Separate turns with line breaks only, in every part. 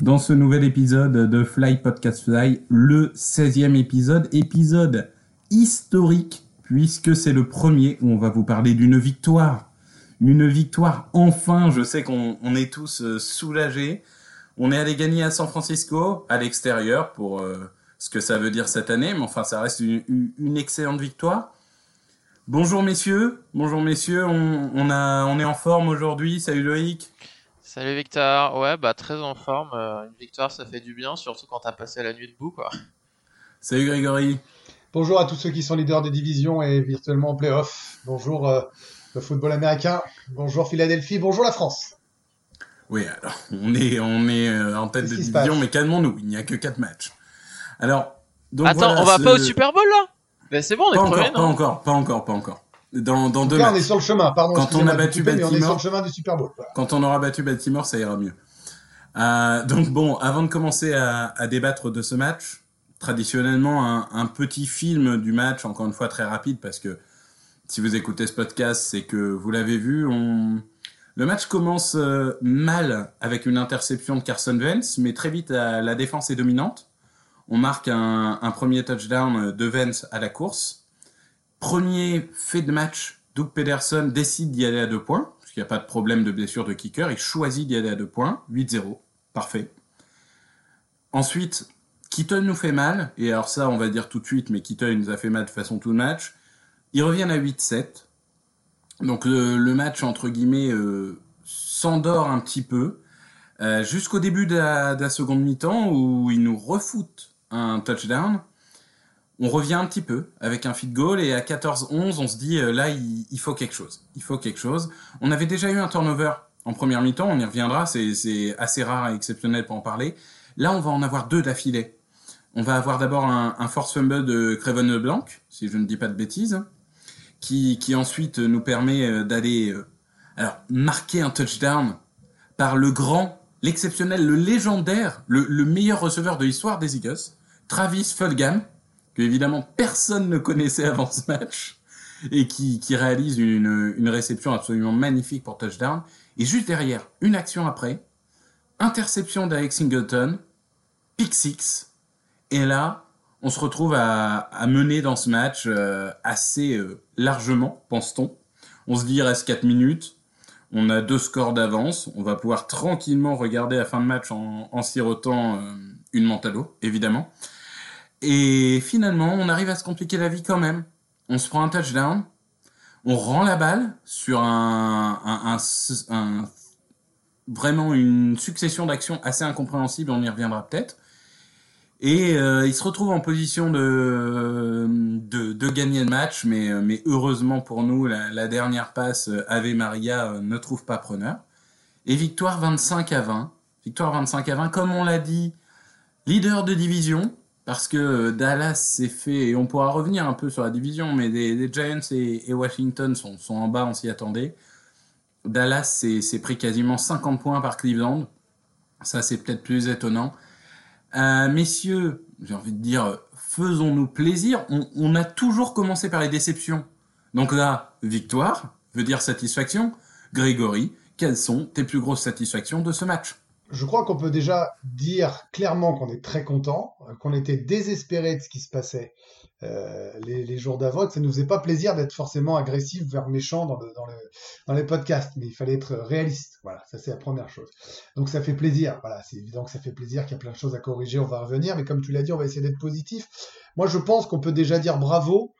dans ce nouvel épisode de Fly Podcast Fly, le 16e épisode, épisode historique puisque c'est le premier où on va vous parler d'une victoire. Une victoire enfin, je sais qu'on on est tous euh, soulagés. On est allé gagner à San Francisco, à l'extérieur, pour euh, ce que ça veut dire cette année, mais enfin ça reste une, excellente victoire. Bonjour messieurs, bonjour messieurs, on, a, on est en forme aujourd'hui, salut Loïc.
Salut Victor, ouais bah très en forme, euh, une victoire ça fait du bien, surtout quand t'as passé la nuit debout quoi.
Salut Grégory.
Bonjour à tous ceux qui sont leaders des divisions et virtuellement en playoff. Bonjour euh, le football américain. Bonjour Philadelphie. Bonjour la France.
Oui, alors, on est, on est euh, en tête de division, mais calmons-nous, il n'y a que 4 matchs. Alors, donc
Attends,
voilà,
on va
ce-
pas au Super Bowl là? Ben c'est bon, on est
Pas
premier
encore, pas
non
encore, pas encore, pas encore. Dans, dans deux
Là, on est sur le chemin. Pardon.
Quand on a battu
est sur le chemin du Super Bowl. Voilà.
Quand on aura battu Baltimore, ça ira mieux. Euh, donc bon, avant de commencer à, à débattre de ce match, traditionnellement un, un petit film du match, encore une fois très rapide, parce que si vous écoutez ce podcast, c'est que vous l'avez vu. On... Le match commence euh, mal avec une interception de Carson Wentz, mais très vite la, défense est dominante. On marque un, un premier touchdown de Wentz à la course. Premier fait de match, Doug Pederson décide d'y aller à deux points, parce qu'il n'y a pas de problème de blessure de kicker. Il choisit d'y aller à deux points, 8-0, parfait. Ensuite, Keaton nous fait mal, et alors ça, on va dire tout de suite, mais Keaton nous a fait mal de façon tout le match. Ils reviennent à 8-7. Donc le, le match, entre guillemets, euh, s'endort un petit peu, euh, jusqu'au début de la, de la seconde mi-temps, où ils nous refoutent un touchdown. On revient un petit peu avec un feed goal et à 14-11, on se dit euh, là, il, faut quelque chose. Il faut quelque chose. On avait déjà eu un turnover en première mi-temps, on y reviendra, c'est- assez rare et exceptionnel pour en parler. Là, on va en avoir deux d'affilée. On va avoir d'abord un, force fumble de Craven LeBlanc, si je ne dis pas de bêtises, qui, qui ensuite nous permet euh, d'aller euh, alors marquer un touchdown par le grand, l'exceptionnel, le légendaire, le, le meilleur receveur de l'histoire des Eagles, Travis Fulgham, que évidemment personne ne connaissait avant ce match, et qui, réalise une, réception absolument magnifique pour touchdown. Et juste derrière, une action après, interception d'Alex Singleton, pick six, et là, on se retrouve à, mener dans ce match euh, assez euh, largement, pense-t-on. On se dit, il reste 4 minutes, on a deux scores d'avance, on va pouvoir tranquillement regarder la fin de match en, sirotant euh, une l'eau, évidemment. Et finalement, on arrive à se compliquer la vie quand même. On se prend un touchdown, on rend la balle sur un, vraiment une succession d'actions assez incompréhensibles, on y reviendra peut-être. Et euh, il se retrouve en position de, de, gagner le match, mais, mais heureusement pour nous, la, la dernière passe euh, Ave Maria euh, ne trouve pas preneur. Et victoire 25 à 20. Victoire 25 à 20, comme on l'a dit, leader de division, parce que euh, Dallas s'est fait, et on pourra revenir un peu sur la division, mais les, Giants et, Washington sont, en bas, on s'y attendait. Dallas s'est pris quasiment 50 points par Cleveland. Ça, c'est peut-être plus étonnant. Euh, messieurs, j'ai envie de dire, faisons-nous plaisir. On, on a toujours commencé par les déceptions. Donc là, victoire veut dire satisfaction. Grégory, quelles sont tes plus grosses satisfactions de ce match?
Je crois qu'on peut déjà dire clairement qu'on est très content, euh, qu'on était désespéré de ce qui se passait euh, les, les jours d'avant, que ça nous faisait pas plaisir d'être forcément agressif vers méchant dans, le, dans, le, dans les podcasts, mais il fallait être réaliste. Voilà, ça c'est la première chose. Donc ça fait plaisir. Voilà, c'est évident que ça fait plaisir, qu'il y a plein de choses à corriger, on va revenir, mais comme tu l'as dit, on va essayer d'être positif. Moi, je pense qu'on peut déjà dire bravo,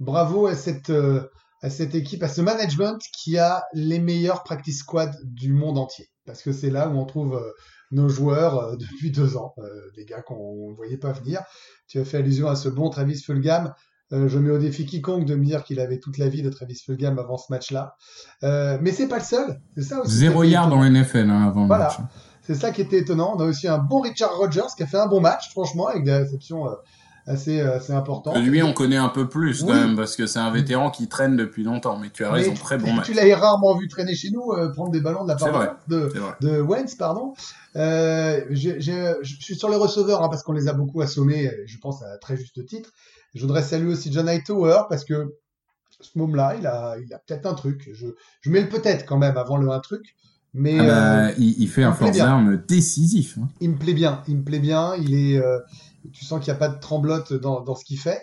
bravo à cette euh, à cette équipe, à ce management qui a les meilleurs practice squad du monde entier. Parce que c'est là où on trouve euh, nos joueurs euh, depuis deux ans, euh, des gars qu'on ne voyait pas venir. Tu as fait allusion à ce bon Travis Fulgham. Euh, je mets au défi quiconque de me dire qu'il avait toute la vie de Travis Fulgham avant ce match-là. Euh, mais c'est pas le seul. C'est ça aussi.
Zéro yard dans NFL hein, avant
Voilà.
le match.
C'est ça qui était étonnant. On a aussi un bon Richard Rodgers qui a fait un bon match, franchement, avec des réceptions euh, assez, assez important.
Lui, on connaît un peu plus quand même, parce que c'est un vétéran qui traîne depuis longtemps. Mais tu as raison, très bon match.
Tu l'avais rarement vu traîner chez nous, euh, prendre des ballons de la part de, de Wentz, pardon. Euh, je suis sur les receveurs hein, parce qu'on les a beaucoup assommés, euh, je pense à très juste titre. Je voudrais saluer aussi John Hightower parce que ce môme-là, il a, il a peut-être un truc. Je, je mets le peut-être quand même avant le un truc, mais
Ah bah,
euh,
il, il fait
il
un force d'armes décisif. hein.
il me plaît bien. Il me plaît bien. Il est, euh, tu sens qu'il n'y a pas de tremblote dans, dans ce qu'il fait.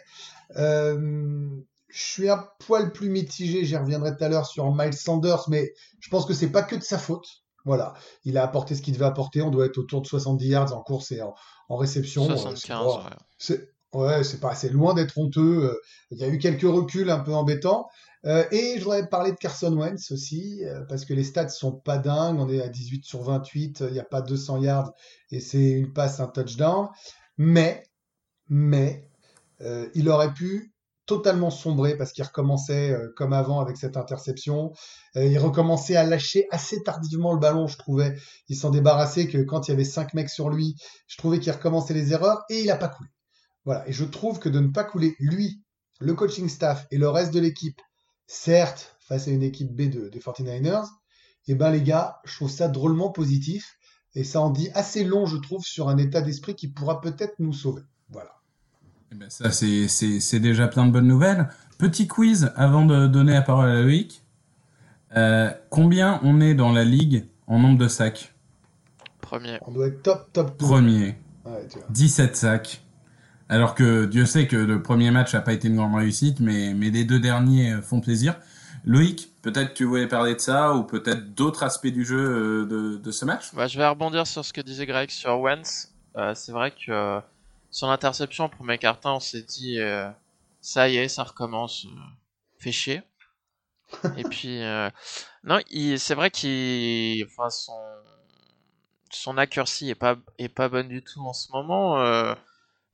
Euh, je suis un poil plus mitigé, j'y reviendrai tout à l'heure sur Miles Sanders, mais je pense que c'est pas que de sa faute. Voilà, il a apporté ce qu'il devait apporter. On doit être autour de 70 yards en course et en, en réception. Euh, c'est
75,
pas-
ouais.
c'est ouais, c'est pas assez loin d'être honteux. Euh, Il y a eu quelques reculs un peu embêtants. Euh, et je voudrais parler de Carson Wentz aussi, euh, parce que les stats sont pas dingues. On est à 18 sur 28, il n'y a pas 200 yards et c'est une passe, un touchdown. Mais, mais, euh, il aurait pu totalement sombrer parce qu'il recommençait euh, comme avant avec cette interception. Euh, il recommençait à lâcher assez tardivement le ballon, je trouvais. Il s'en débarrassait que quand il y avait cinq mecs sur lui, je trouvais qu'il recommençait les erreurs et il a pas coulé. Voilà. Et je trouve que de ne pas couler, lui, le coaching staff et le reste de l'équipe, certes, face à une équipe B de, des 49ers, eh ben, les gars, je trouve ça drôlement positif. Et ça en dit assez long, je trouve, sur un état d'esprit qui pourra peut-être nous sauver. Voilà.
Eh ben, ça, c'est- c'est c'est déjà plein de bonnes nouvelles. Petit quiz avant de donner la parole à Loïc. Euh, combien on est dans la ligue en nombre de sacs?
Premier.
On doit être top, top 2.
Premier,
Ouais, tu vois.
17 sacs. Alors que Dieu sait que le premier match n'a pas été une grande réussite, mais, mais les deux derniers font plaisir. Loïc, peut-être tu voulais parler de ça, ou peut-être d'autres aspects du jeu euh, de, de ce match?
Bah, je vais rebondir sur ce que disait Greg sur Wentz. Euh, c'est vrai que euh, sur l'interception au premier carton, on s'est dit euh, ça y est, ça recommence, euh, fait chier. Et puis euh, non, il- c'est vrai qu'il, enfin son son accuracy est pas est pas bonne du tout en ce moment. euh,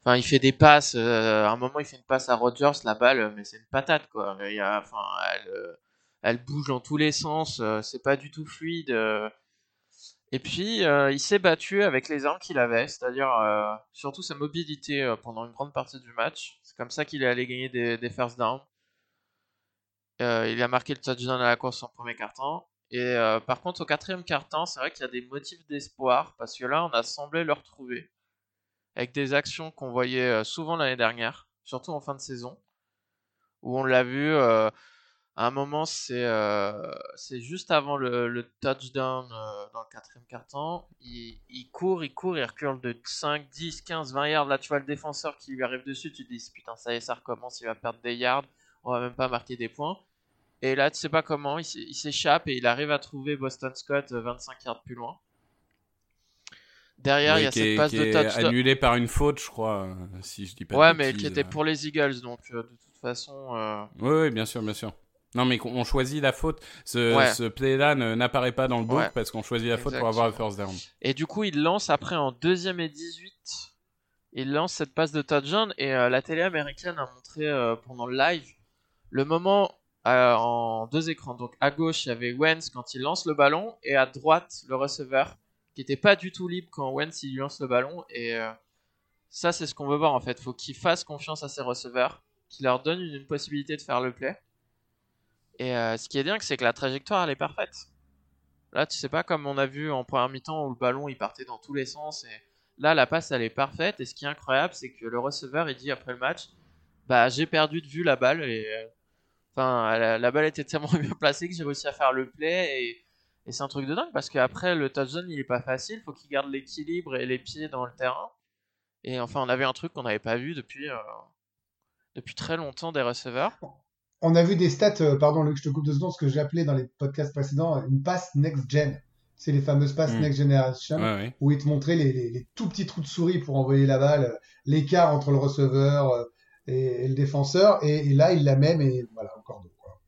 Enfin, il fait des passes. euh, à un moment, il fait une passe à Rodgers, la balle, mais c'est une patate quoi. Il y a, enfin, elle, euh, elle bouge dans tous les sens. euh, c'est pas du tout fluide. euh. Et puis, euh, il s'est battu avec les armes qu'il avait, c'est-à-dire surtout sa mobilité pendant une grande partie du match. C'est comme ça qu'il est allé gagner des, first downs. Il a marqué le touchdown à la course en premier quart-temps. Et par contre, au quatrième quart-temps, c'est vrai qu'il y a des motifs d'espoir parce que là, on a semblé le retrouver avec des actions qu'on voyait souvent l'année dernière, surtout en fin de saison, où on l'a vu. Euh, à un moment, c'est euh, c'est juste avant le, le touchdown euh, dans le quatrième quart-temps. Il, il court, il court, il recule de 5, 10, 15, 20 yards. Là, tu vois le défenseur qui lui arrive dessus. Tu te dis, putain, ça y est, ça recommence. Il va perdre des yards. On va même pas marquer des points. Et là, tu sais pas comment, il s'é- il s'échappe et il arrive à trouver Boston Scott euh, 25 yards plus loin. Derrière,
Oui,
il y a cette
est,
passe
qui
de
est
touchdown.
annulé par une faute, je crois, euh, si je dis pas de
Ouais, mais qui était pour les Eagles, donc euh, de toute façon. euh,
Oui, oui, bien sûr, bien sûr. Non, mais qu'on- on choisit la faute. Ce,
Ouais.
ce play-là n'apparaît pas dans le book
Ouais.
parce qu'on choisit la faute pour avoir le first down.
Et du coup, il lance après en deuxième et 18. Il lance cette passe de touchdown et euh, la télé américaine a montré euh, pendant le live le moment euh, en deux écrans. Donc à gauche, il y avait Wentz quand il lance le ballon et à droite, le receveur qui était pas du tout libre quand Wentz il lui lance le ballon. Et ça, c'est ce qu'on veut voir en fait. Faut qu'il fasse confiance à ses receveurs, qu'il leur donne une, une possibilité de faire le play. Et euh, ce qui est dingue, c'est que la trajectoire elle est parfaite. Là, tu sais pas comme on a vu en première mi-temps où le ballon il partait dans tous les sens. Et là, la passe elle est parfaite. Et ce qui est incroyable, c'est que le receveur il dit après le match, bah j'ai perdu de vue la balle euh, enfin la, balle était tellement bien placée que j'ai réussi à faire le play et, et c'est un truc de dingue parce qu'après le touchdown il est pas facile, faut qu'il garde l'équilibre et les pieds dans le terrain. Et enfin, on avait un truc qu'on n'avait pas vu depuis euh, depuis très longtemps des receveurs.
On a vu des stats, euh, pardon Luc, je te coupe deux secondes, ce que appelé dans les podcasts précédents une passe next-gen. C'est les fameuses passes
Mm.
next generation
Ouais, ouais.
où ils te montraient les, les- les tout petits trous de souris pour envoyer la balle, euh, l'écart entre le receveur euh, et, et le défenseur. Et, et là, il la met, mais voilà, encore deux. Quoi.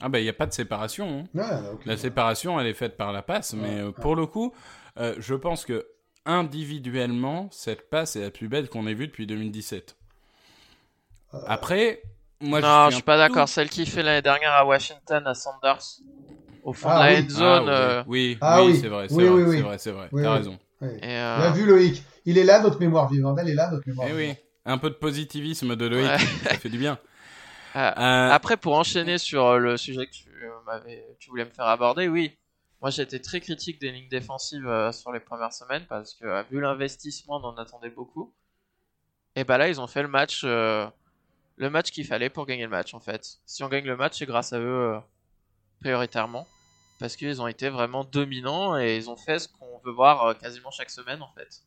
Ah, bah, il n'y a pas de séparation. hein.
Là.
La séparation, elle est faite par la passe, mais euh, pour le coup, euh, je pense que individuellement, cette passe est la plus belle qu'on ait vue depuis 2017.
Euh,
Après, moi,
non, je
suis
suis pas d'accord. Celle qui fait l'année dernière à Washington à Sanders au fond
Ah
de la
oui.
end
Ah,
zone. euh,
Oui,
Ah
oui,
oui.
c'est vrai, c'est
Oui,
vrai,
oui, oui.
c'est vrai, c'est vrai.
Oui,
T'as
oui.
raison.
et, euh,
Bien vu Loïc. Il est là, notre mémoire vivante. Elle est là, notre mémoire
Eh oui.
vivante.
Un peu de positivisme de Loïc,
Ouais.
ça fait du bien.
Ah,
Euh,
Après, pour enchaîner sur le sujet que tu, euh, voulais me faire aborder, oui. Moi, j'étais très critique des lignes défensives euh, sur les premières semaines parce que, euh, vu l'investissement, on en attendait beaucoup. Et bah là, ils ont fait le match, euh, le match qu'il fallait pour gagner le match, en fait. Si on gagne le match, c'est grâce à eux, euh, prioritairement. Parce qu'ils ont été vraiment dominants et ils ont fait ce qu'on veut voir euh, quasiment chaque semaine, en fait.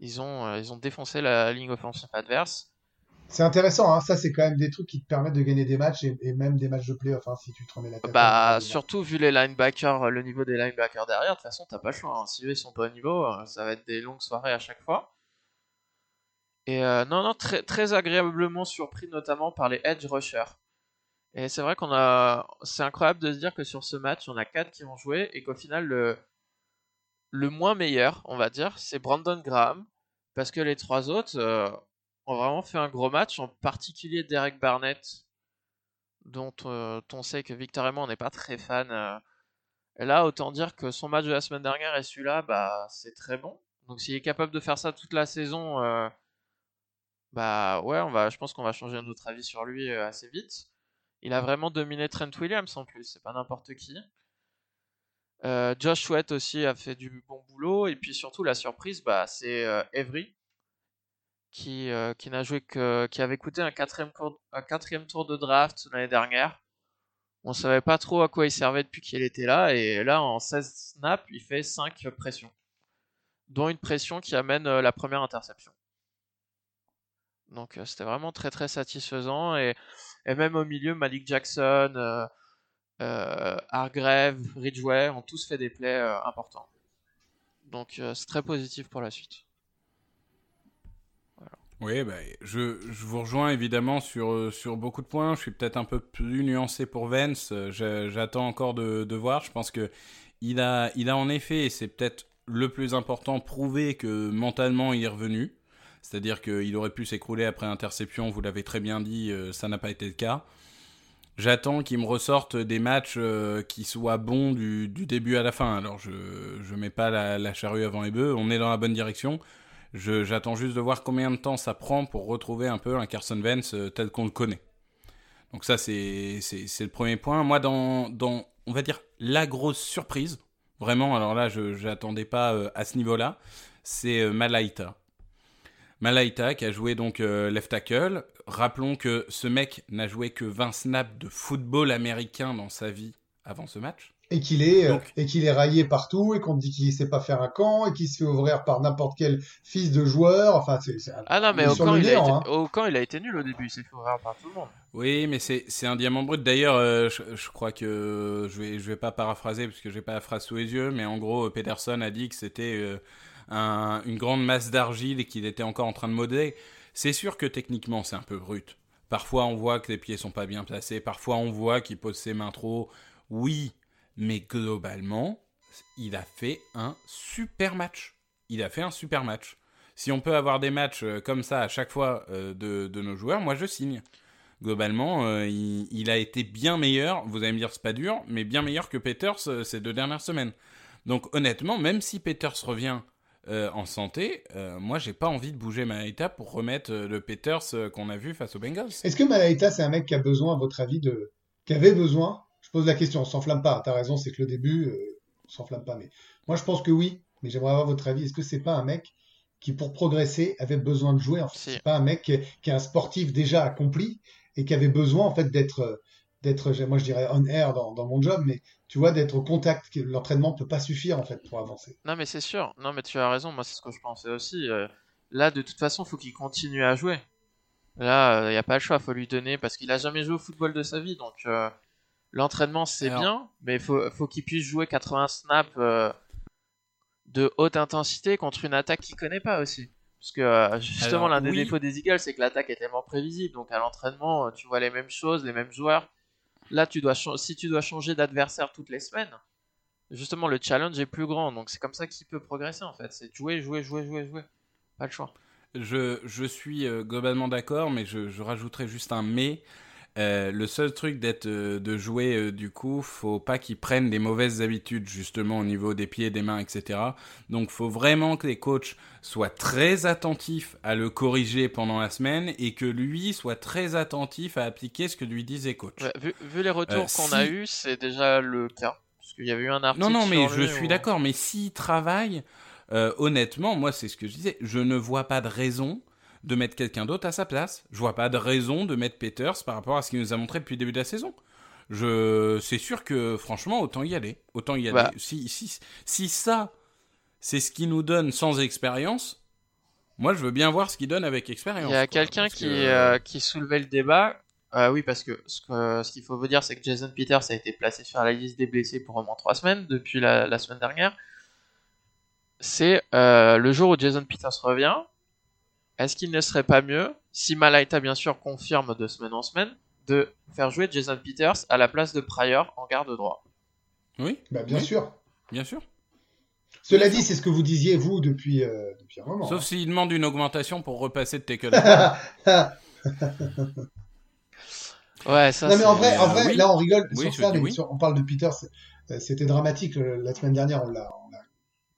Ils ont, euh, ils ont défoncé la ligne offensive adverse.
C'est intéressant, hein. Ça, c'est quand même des trucs qui te permettent de gagner des matchs et, et même des matchs de playoff, hein, si tu te remets la tête.
Bah,
à-
surtout vu les linebackers, le niveau des linebackers derrière, de toute façon, t'as pas le choix. hein. Si eux ils sont pas au niveau, ça va être des longues soirées à chaque fois. Et euh, non, non, très, agréablement surpris, notamment par les edge rushers. Et c'est vrai qu'on a. C'est incroyable de se dire que sur ce match, on a 4 qui ont joué et qu'au final, le, le moins meilleur, on va dire, c'est Brandon Graham. Parce que les trois autres euh, ont vraiment fait un gros match, en particulier Derek Barnett, dont euh, on sait que Victor et moi, on n'est pas très fan. Et là, autant dire que son match de la semaine dernière et celui-là, bah, c'est très bon. Donc s'il est capable de faire ça toute la saison, bah ouais, on va, je pense qu'on va changer notre avis sur lui euh, assez vite. Il a vraiment dominé Trent Williams en plus, c'est pas n'importe qui. Euh, Josh Sweat aussi a fait du bon boulot. Et puis surtout, la surprise, bah, c'est euh, Avery, qui, qui n'a joué que, qui avait coûté un quatrième, un quatrième tour de draft l'année dernière. On savait pas trop à quoi il servait depuis qu'il était là. Et là, en 16 snaps, il fait 5 pressions. Dont une pression qui amène la première interception. Donc euh, c'était vraiment très très satisfaisant. Et, et même au milieu, Malik Jackson, euh, euh, Hargrave, Ridgeway ont tous fait des plays importants. Donc c'est très positif pour la suite.
Oui, bah, je, je vous rejoins évidemment sur, sur beaucoup de points. Je suis peut-être un peu plus nuancé pour je- J'attends encore de, de voir. Je pense que il a, il a en effet, et c'est peut-être le plus important, prouvé que mentalement il est revenu. C'est-à-dire qu'il aurait pu s'écrouler après interception, vous l'avez très bien dit, euh, ça n'a pas été le cas. J'attends qu'il me ressorte des matchs euh, qui soient bons du, début à la fin. Alors je ne mets pas la, charrue avant les bœufs, on est dans la bonne direction. J'attends juste de voir combien de temps ça prend pour retrouver un peu un Carson Wentz euh, tel qu'on le connaît. Donc ça, c'est le premier point. Moi, dans, on va dire, la grosse surprise, vraiment, alors là, je n'attendais pas à ce niveau-là, c'est Malaita. Malaita qui a joué donc euh, left tackle. Rappelons que ce mec n'a joué que 20 snaps de football américain dans sa vie avant ce match.
Et qu'il est, euh,
Donc-
et qu'il est raillé partout, et qu'on dit qu'il sait pas faire un camp, et qu'il se fait ouvrir par n'importe quel fils de joueur. Enfin, c'est,
Ah non, mais au
sur
camp,
le
il a été,
hein.
au camp, il a été nul au début. Il s'est fait ouvrir par tout le monde.
Oui, mais c'est c'est un diamant brut. D'ailleurs, euh, je, je crois que je vais je vais pas paraphraser parce que j'ai pas la phrase sous les yeux, mais en gros, Pedersen a dit que c'était euh, un- une grande masse d'argile qu'il était encore en train de modeler. C'est sûr que techniquement, c'est un peu brut. Parfois, on voit que les pieds sont pas bien placés. Parfois, on voit qu'il pose ses mains trop. Oui, mais globalement, il a fait un super match. Il a fait un super match. Si on peut avoir des matchs euh, comme ça à chaque fois euh, de, nos joueurs, moi je signe. Globalement, euh, il, il a été bien meilleur. Vous allez me dire c'est pas dur, mais bien meilleur que Peters ces deux dernières semaines. Donc honnêtement, même si Peters revient euh, en santé, euh, moi j'ai pas envie de bouger Malaita pour remettre euh, le Peters euh, qu'on a vu face aux Bengals.
Est-ce que Malaita, c'est un mec qui a besoin, à votre avis, de, qui avait besoin? Je pose la question, on s'enflamme pas. T'as raison, c'est que le début, euh, on s'enflamme pas. Mais moi, je pense que oui. Mais j'aimerais avoir votre avis. Est-ce que c'est pas un mec qui, pour progresser, avait besoin de jouer? En fait,
Si.
c'est pas un mec qui est, qui est un sportif déjà accompli et qui avait besoin, en fait, d'être, euh, d'être, moi, je dirais on air dans, dans mon job, mais tu vois, d'être au contact. que L'entraînement peut pas suffire, en fait, pour avancer.
Non, mais c'est sûr. Non, mais tu as raison. Moi, c'est ce que je pensais aussi. Euh, là, de toute façon, faut qu'il continue à jouer. Là, il n'y a pas le choix. Faut lui donner parce qu'il a jamais joué au football de sa vie. Donc, euh, l'entraînement, c'est
Alors-
bien, mais faut, faut qu'il puisse jouer 80 snaps euh, de haute intensité contre une attaque qu'il connaît pas aussi. Parce que euh, justement, l'un des
oui.
défauts des Eagles, c'est que l'attaque est tellement prévisible. Donc, à l'entraînement, euh, tu vois les mêmes choses, les mêmes joueurs. Là, tu dois si tu dois changer d'adversaire toutes les semaines, justement, le challenge est plus grand. Donc, c'est comme ça qu'il peut progresser en fait. C'est jouer, jouer, jouer, jouer, jouer. Pas le choix.
Je, suis euh, globalement d'accord, mais je rajouterai juste un mais. Euh, le seul truc d'être euh, de jouer euh, du coup, faut pas qu'ils prennent des mauvaises habitudes justement au niveau des pieds, des mains, etc. Donc faut vraiment que les coachs soient très attentifs à le corriger pendant la semaine et que lui soit très attentif à appliquer ce que lui disent les coachs.
Ouais, vu, vu les retours qu'on
si-
a eu, c'est déjà le cas. Parce qu'il y avait eu un article.
Non, non, mais je suis d'accord. Mais s'il travaille, honnêtement, moi, c'est ce que je disais. Je ne vois pas de raison de mettre quelqu'un d'autre à sa place. Je vois pas de raison de mettre Peters par rapport à ce qu'il nous a montré depuis le début de la saison. Je, c'est sûr que franchement, autant y aller. Autant y aller.
Bah.
Si, si, si ça, c'est ce qui nous donne sans expérience, moi, je veux bien voir ce qu'il donne avec expérience.
Il y a quelqu'un qui,
que-
euh, qui soulevait le débat. Euh, oui, parce que ce que- ce qu'il faut vous dire, c'est que Jason Peters a été placé sur la liste des blessés pour au moins 3 semaines depuis la, la semaine dernière. C'est euh, le jour où Jason Peters revient. Est-ce qu'il ne serait pas mieux, si Malaita bien sûr confirme de semaine en semaine, de faire jouer Jason Peters à la place de Pryor en garde droit?
Oui,
Bah, bien
Oui.
sûr.
bien sûr.
Cela dit, c'est ce que vous disiez, vous, depuis, euh, depuis un moment.
Sauf s'il demande une augmentation pour repasser de tackle.
Ouais, ça
non, mais en vrai, en
euh,
vrai
oui.
là, on rigole
Oui,
sur ça,
dis
mais
oui.
sur- on parle de Peter, c'est- euh, c'était dramatique euh, la semaine dernière, on l'a, on a,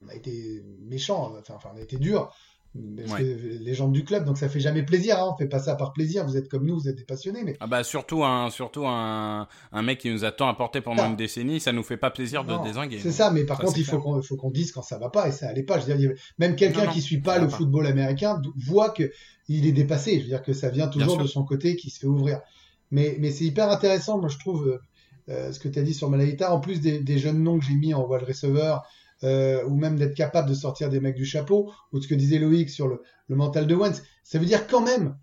on a été méchant, enfin, on a été dur,
Ouais.
les gens du club, donc ça fait jamais plaisir, hein, on fait pas ça par plaisir, vous êtes comme nous, vous êtes des passionnés, mais
Ah bah surtout un surtout un, un mec qui nous a tant apporté pendant
Ah.
une décennie, ça nous fait pas plaisir de
Non,
désinguer.
c'est ça, mais par
Ça,
contre, il faut qu'on, faut qu'on dise quand ça va pas, et ça allait pas, je veux dire, même quelqu'un qui suit pas le
pas.
football américain voit que il est dépassé, je veux dire que ça vient toujours de son côté qui se fait ouvrir. Mais, mais c'est hyper intéressant, moi je trouve, euh, euh, ce que tu as dit sur Malaita, en plus des, des jeunes noms que j'ai mis en wide receiver, euh, ou même d'être capable de sortir des mecs du chapeau, ou ce que disait Loïc sur le, mental de Wentz, ça veut dire quand même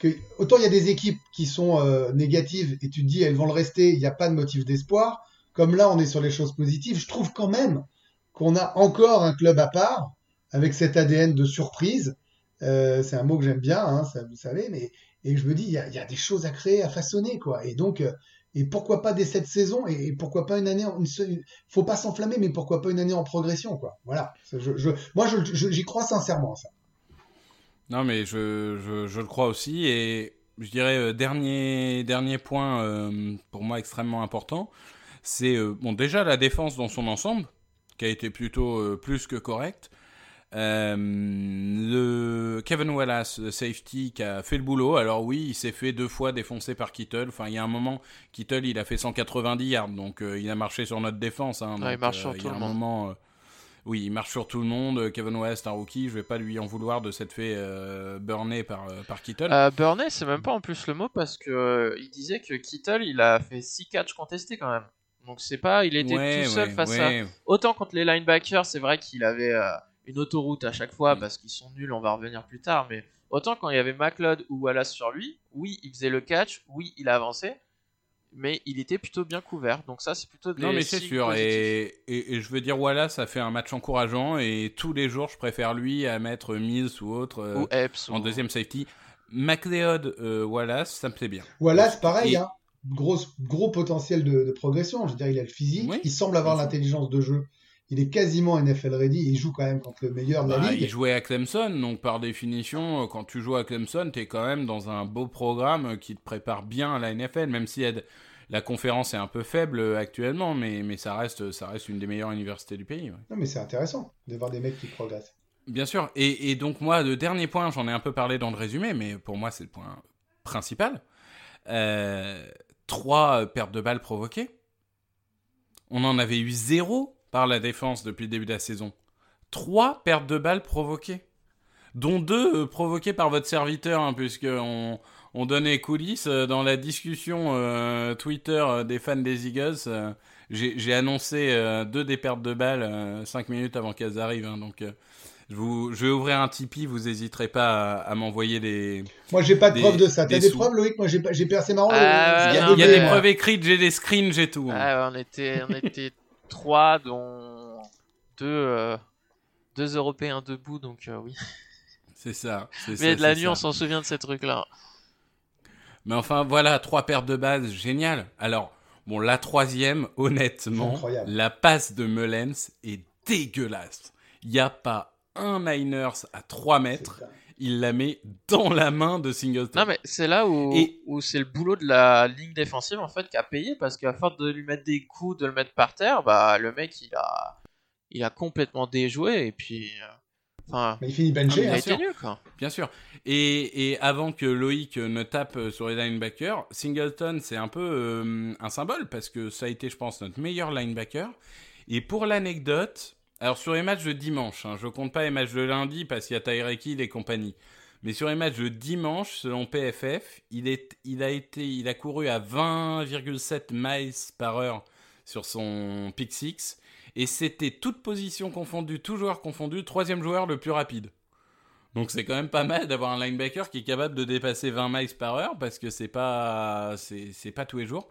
que autant il y a des équipes qui sont euh, négatives et tu te dis elles vont le rester, il n'y a pas de motif d'espoir, comme là on est sur les choses positives, je trouve quand même qu'on a encore un club à part, avec cet ADN de surprise, euh, c'est un mot que j'aime bien, hein, ça vous savez, mais et je me dis il y y a des choses à créer, à façonner quoi, et donc et pourquoi pas dès cette saison et, pourquoi pas une année, en- une, faut pas s'enflammer, mais pourquoi pas une année en progression voilà. Moi j'y crois sincèrement.
Non mais je, je, le crois aussi et je dirais euh, dernier dernier point euh, pour moi extrêmement important, c'est euh, bon déjà la défense dans son ensemble qui a été plutôt plus que correcte. Euh, le Kevin Wallace, le safety, qui a fait le boulot. Alors oui, il s'est fait deux fois défoncer par Kittle. Enfin, il y a un moment, Kittle, il a fait 190 yards, donc euh, il a marché sur notre défense. Hein,
Ouais, il marche
euh,
sur
y
tout
a
le
un
monde.
moment, euh, oui, il marche sur tout le monde. Kevin Wallace, un rookie, je vais pas lui en vouloir de s'être fait euh, burner par, euh, par Kittle.
Euh, Burney, c'est même pas en plus le mot parce que euh, il disait que Kittle, il a fait 6 catchs contestés quand même. Donc c'est pas, il était
Ouais,
tout seul
ouais,
face à. Autant contre les linebackers, c'est vrai qu'il avait euh, une autoroute à chaque fois
Mm.
parce qu'ils sont nuls, on va revenir plus tard. Mais autant quand il y avait McLeod ou Wallace sur lui, oui, il faisait le catch, oui, il avançait, mais il était plutôt bien couvert. Donc ça, c'est plutôt des
Non mais c'est sûr et, et, et je veux dire Wallace a fait un match encourageant et tous les jours je préfère lui à mettre Mills ou autre euh,
Ou Epps.
en
ou-
deuxième safety. McLeod euh, Wallace ça me plaît bien.
C'est pareil,
Et-
hein. Gros, gros potentiel de, de progression. Je veux dire, il a le physique,
Oui,
il semble avoir l'intelligence de jeu. Il est quasiment NFL ready il joue quand même contre le meilleur de la
Bah,
ligue.
il jouait à Clemson, donc par définition, euh, quand tu joues à Clemson, tu es quand même dans un beau programme euh, qui te prépare bien à la NFL, même si elle- la conférence est un peu faible euh, actuellement, mais, mais ça, reste, ça reste une des meilleures universités du pays. ouais.
Non, mais c'est intéressant de voir des mecs qui progressent.
Bien sûr. Et, et donc moi, le dernier point, j'en ai un peu parlé dans le résumé, mais pour moi c'est le point principal. Euh, trois pertes de balles provoquées. On en avait eu zéro par la défense depuis le début de la saison. Trois pertes de balles provoquées. Dont deux euh, provoquées par votre serviteur, hein, puisque on, on donnait coulisses euh, dans la discussion euh, Twitter euh, des fans des Eagles. euh, j'ai annoncé euh, deux des pertes de balles euh, cinq minutes avant qu'elles arrivent. hein, donc, euh, je, vous, je vais ouvrir un Tipeee. Vous n'hésiterez pas à, à m'envoyer des.
Moi, j'ai pas de
Des-
preuves de ça. T'as
des
des preuves, Loïc? Moi, j'ai pas, j'ai percé marrant.
Ah,
Il y a,
non,
il y a
mais-
des preuves écrites, j'ai des screens, j'ai tout. hein.
Ah, ouais, on était, on était trois, dont deux, euh, deux Européens debout, donc euh, oui.
C'est ça.
Mais de la nuit, on s'en souvient de ces trucs-là.
Mais enfin, voilà, trois pertes de base, génial. Alors, bon, la troisième, honnêtement, la passe de Mullens est dégueulasse. Il n'y a pas un Niners à 3 mètres. Il la met dans la main de Singleton.
Non mais c'est là où,
Et-
où c'est le boulot de la ligne défensive en fait qui a payé parce qu'à force de lui mettre des coups, de le mettre par terre, bah le mec il a il a complètement déjoué et puis euh, enfin
Mais il finit
il
benché.
a
bien
été
sûr.
quoi.
Bien sûr. Et, et avant que Loïc ne tape sur les linebackers, Singleton, c'est un peu euh, un symbole parce que ça a été, je pense, notre meilleur linebacker. Et pour l'anecdote, alors sur les matchs de dimanche, hein, je compte pas les matchs de lundi parce qu'il y a Tyreek Hill et compagnie. Mais sur les matchs de dimanche, selon PFF, il, a, couru à 20,7 miles par heure sur son pick six. Et c'était toute position confondue, tout joueur confondu, troisième joueur le plus rapide. Donc c'est quand même pas mal d'avoir un linebacker qui est capable de dépasser 20 miles par heure parce que c'est pas c'est pas tous les jours.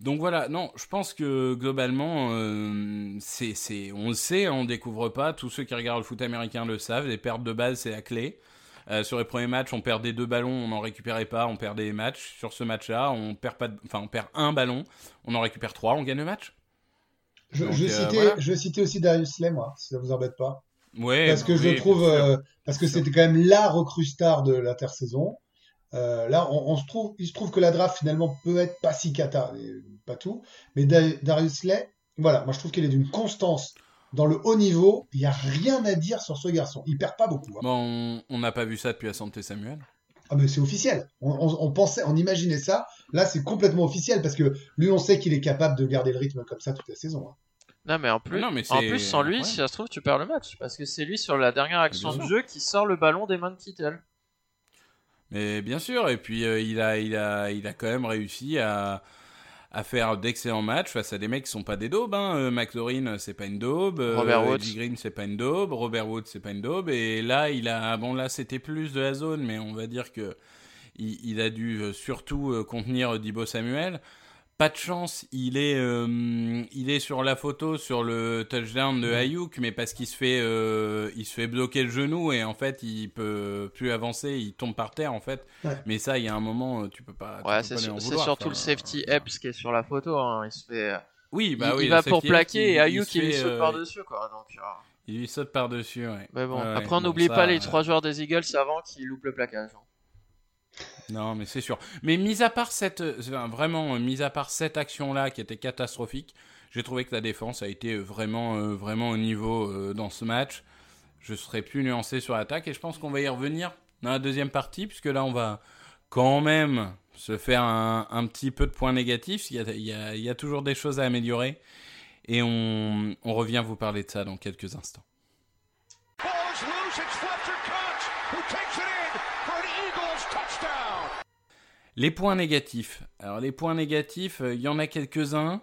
Donc voilà, non, je pense que globalement, euh, c'est c'est on le sait, on découvre pas. Tous ceux qui regardent le foot américain le savent. Les pertes de balles c'est la clé. Euh, sur les premiers matchs, on perdait deux ballons, on n'en récupérait pas, on perdait les matchs. Sur ce match-là, on perd pas, de- enfin on perd un ballon, on en récupère trois, on gagne le match.
Je,
Donc,
je,
euh, voilà.
je vais citer aussi Darius Slay, moi, si ça vous embête pas.
Ouais.
Parce que
oui,
je trouve, parce que c'était quand même la recrue star de l'intersaison. Euh, là, on, on se trouve, il se trouve que la draft finalement peut être pas si cata, mais pas tout. Mais Da- Darius Slay, voilà, moi je trouve qu'il est d'une constance dans le haut niveau. Il y a rien à dire sur ce garçon. Il perd pas beaucoup. hein.
Bon, on- n'a pas vu ça depuis la santé Samuel.
Ah mais c'est officiel. On, on- on pensait, on imaginait ça. Là, c'est complètement officiel parce que lui, on sait qu'il est capable de garder le rythme comme ça toute la saison. hein.
Non mais en plus
Non, mais
en plus sans lui, si ça se trouve tu perds le match parce que c'est lui sur la dernière action de jeu qui sort le ballon des mains de Kittel.
Mais bien sûr, et puis euh, il, a, il, a, il a quand même réussi à, à faire d'excellents matchs face à des mecs qui sont pas des daubes. Hein. Euh, McLaurin, c'est pas une daube. euh,
Robert Woods.
C'est pas une daube. Robert Woods, c'est pas une daube. Et là, il a, bon, là, c'était plus de la zone, mais on va dire que il, il a dû euh, surtout euh, contenir Dibo Samuel. Pas de chance, il est, euh, il est sur la photo sur le touchdown de Ayuk, mais parce qu'il se fait, euh, il se fait bloquer le genou et en fait il peut plus avancer, il tombe par terre en fait.
Ouais.
Mais ça, il y a un moment, euh, tu peux pas. tu
Ouais,
peux
c'est sur- surtout
enfin,
le safety
euh,
Epps qui est sur la photo. hein. Il se fait,
Oui, bah
il,
oui.
il
le
va pour plaquer et Ayuk il lui saute
euh,
par dessus quoi. Donc, euh,
Il lui saute par dessus, ouais.
mais bon,
Ouais,
après on
bon,
n'oublie
ça,
pas les
euh,
trois joueurs des Eagles avant qui loupent le plaquage. hein.
Non, mais c'est sûr. Mais mis à part cette, euh, euh, mis à part cette action-là qui était catastrophique, j'ai trouvé que la défense a été euh, vraiment, vraiment au niveau dans ce match. Je serai plus nuancé sur l'attaque et je pense qu'on va y revenir dans la deuxième partie, puisque là, on va quand même se faire un, petit peu de points négatifs. Il y a toujours des choses à améliorer. Et on, on revient vous parler de ça dans quelques instants. Les points négatifs. Alors les points négatifs, euh, il y en a quelques-uns.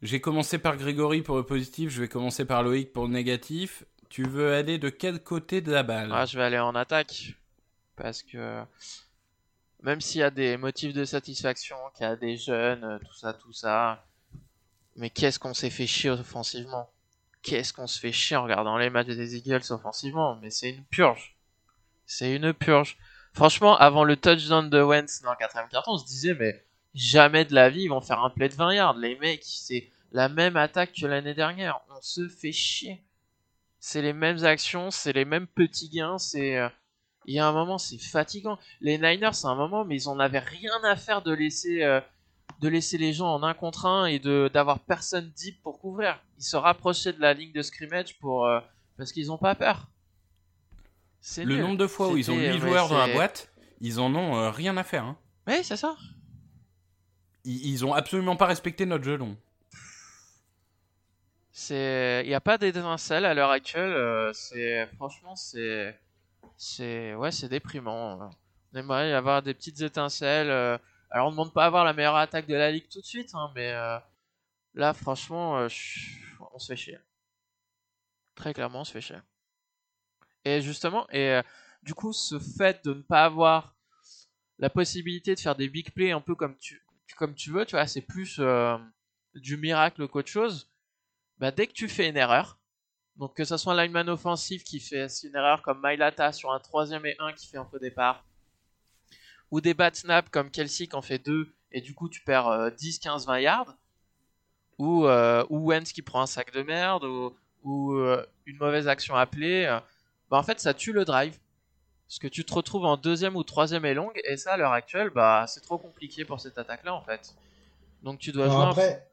J'ai commencé par Grégory pour le positif, je vais commencer par Loïc pour le négatif. Tu veux aller de quel côté de la balle?
Ah, je vais aller en attaque. Parce que même s'il y a des motifs de satisfaction, qu'il y a des jeunes, euh, tout ça, tout ça. Mais qu'est-ce qu'on s'est fait chier offensivement? Qu'est-ce qu'on se fait chier en regardant les matchs des Eagles offensivement Mais c'est une purge. C'est une purge. Franchement, avant le touchdown de Wentz dans le quatrième carton, on se disait, mais jamais de la vie ils vont faire un play de 20 yards. Les mecs, c'est la même attaque que l'année dernière. On se fait chier. C'est les mêmes actions, c'est les mêmes petits gains, c'est... euh, Il y a un moment, c'est fatigant. Les Niners, c'est un moment, mais ils en avaient rien à faire de laisser, euh, de laisser les gens en un contre un et de d'avoir personne deep pour couvrir. Ils se rapprochaient de la ligne de scrimmage pour euh, parce qu'ils ont pas peur. C'est
Le
nul.
nombre de fois où ils ont
C'était-
8
mais
joueurs dans la boîte, ils en ont euh, rien à faire. hein.
Oui, c'est ça.
Ils, ils ont absolument pas respecté notre jeu long.
C'est, il n'y a pas d'étincelle à l'heure actuelle. euh, c'est, franchement, c'est, c'est, ouais, c'est déprimant. On aimerait y avoir des petites étincelles. Alors, on ne demande pas à avoir la meilleure attaque de la ligue tout de suite, hein, mais euh, là, franchement, euh, on se fait chier. Très clairement, on se fait chier. Et justement, et euh, du coup, ce fait de ne pas avoir la possibilité de faire des big plays un peu comme tu, veux, tu vois, c'est plus du miracle qu'autre chose bah, dès que tu fais une erreur, donc que ce soit un lineman offensif qui fait une erreur comme Mailata sur un troisième et un qui fait un faux départ, ou des bad snaps comme Kelsey qui en fait deux et du coup tu perds euh, 10, 15, 20 yards, ou, euh, ou Wentz qui prend un sac de merde, ou, ou euh, une mauvaise action appelée, euh, bah en fait ça tue le drive. Parce que tu te retrouves en deuxième ou troisième et longue, et ça à l'heure actuelle, bah c'est trop compliqué pour cette attaque-là en fait. Donc tu dois
Alors
jouer.
après,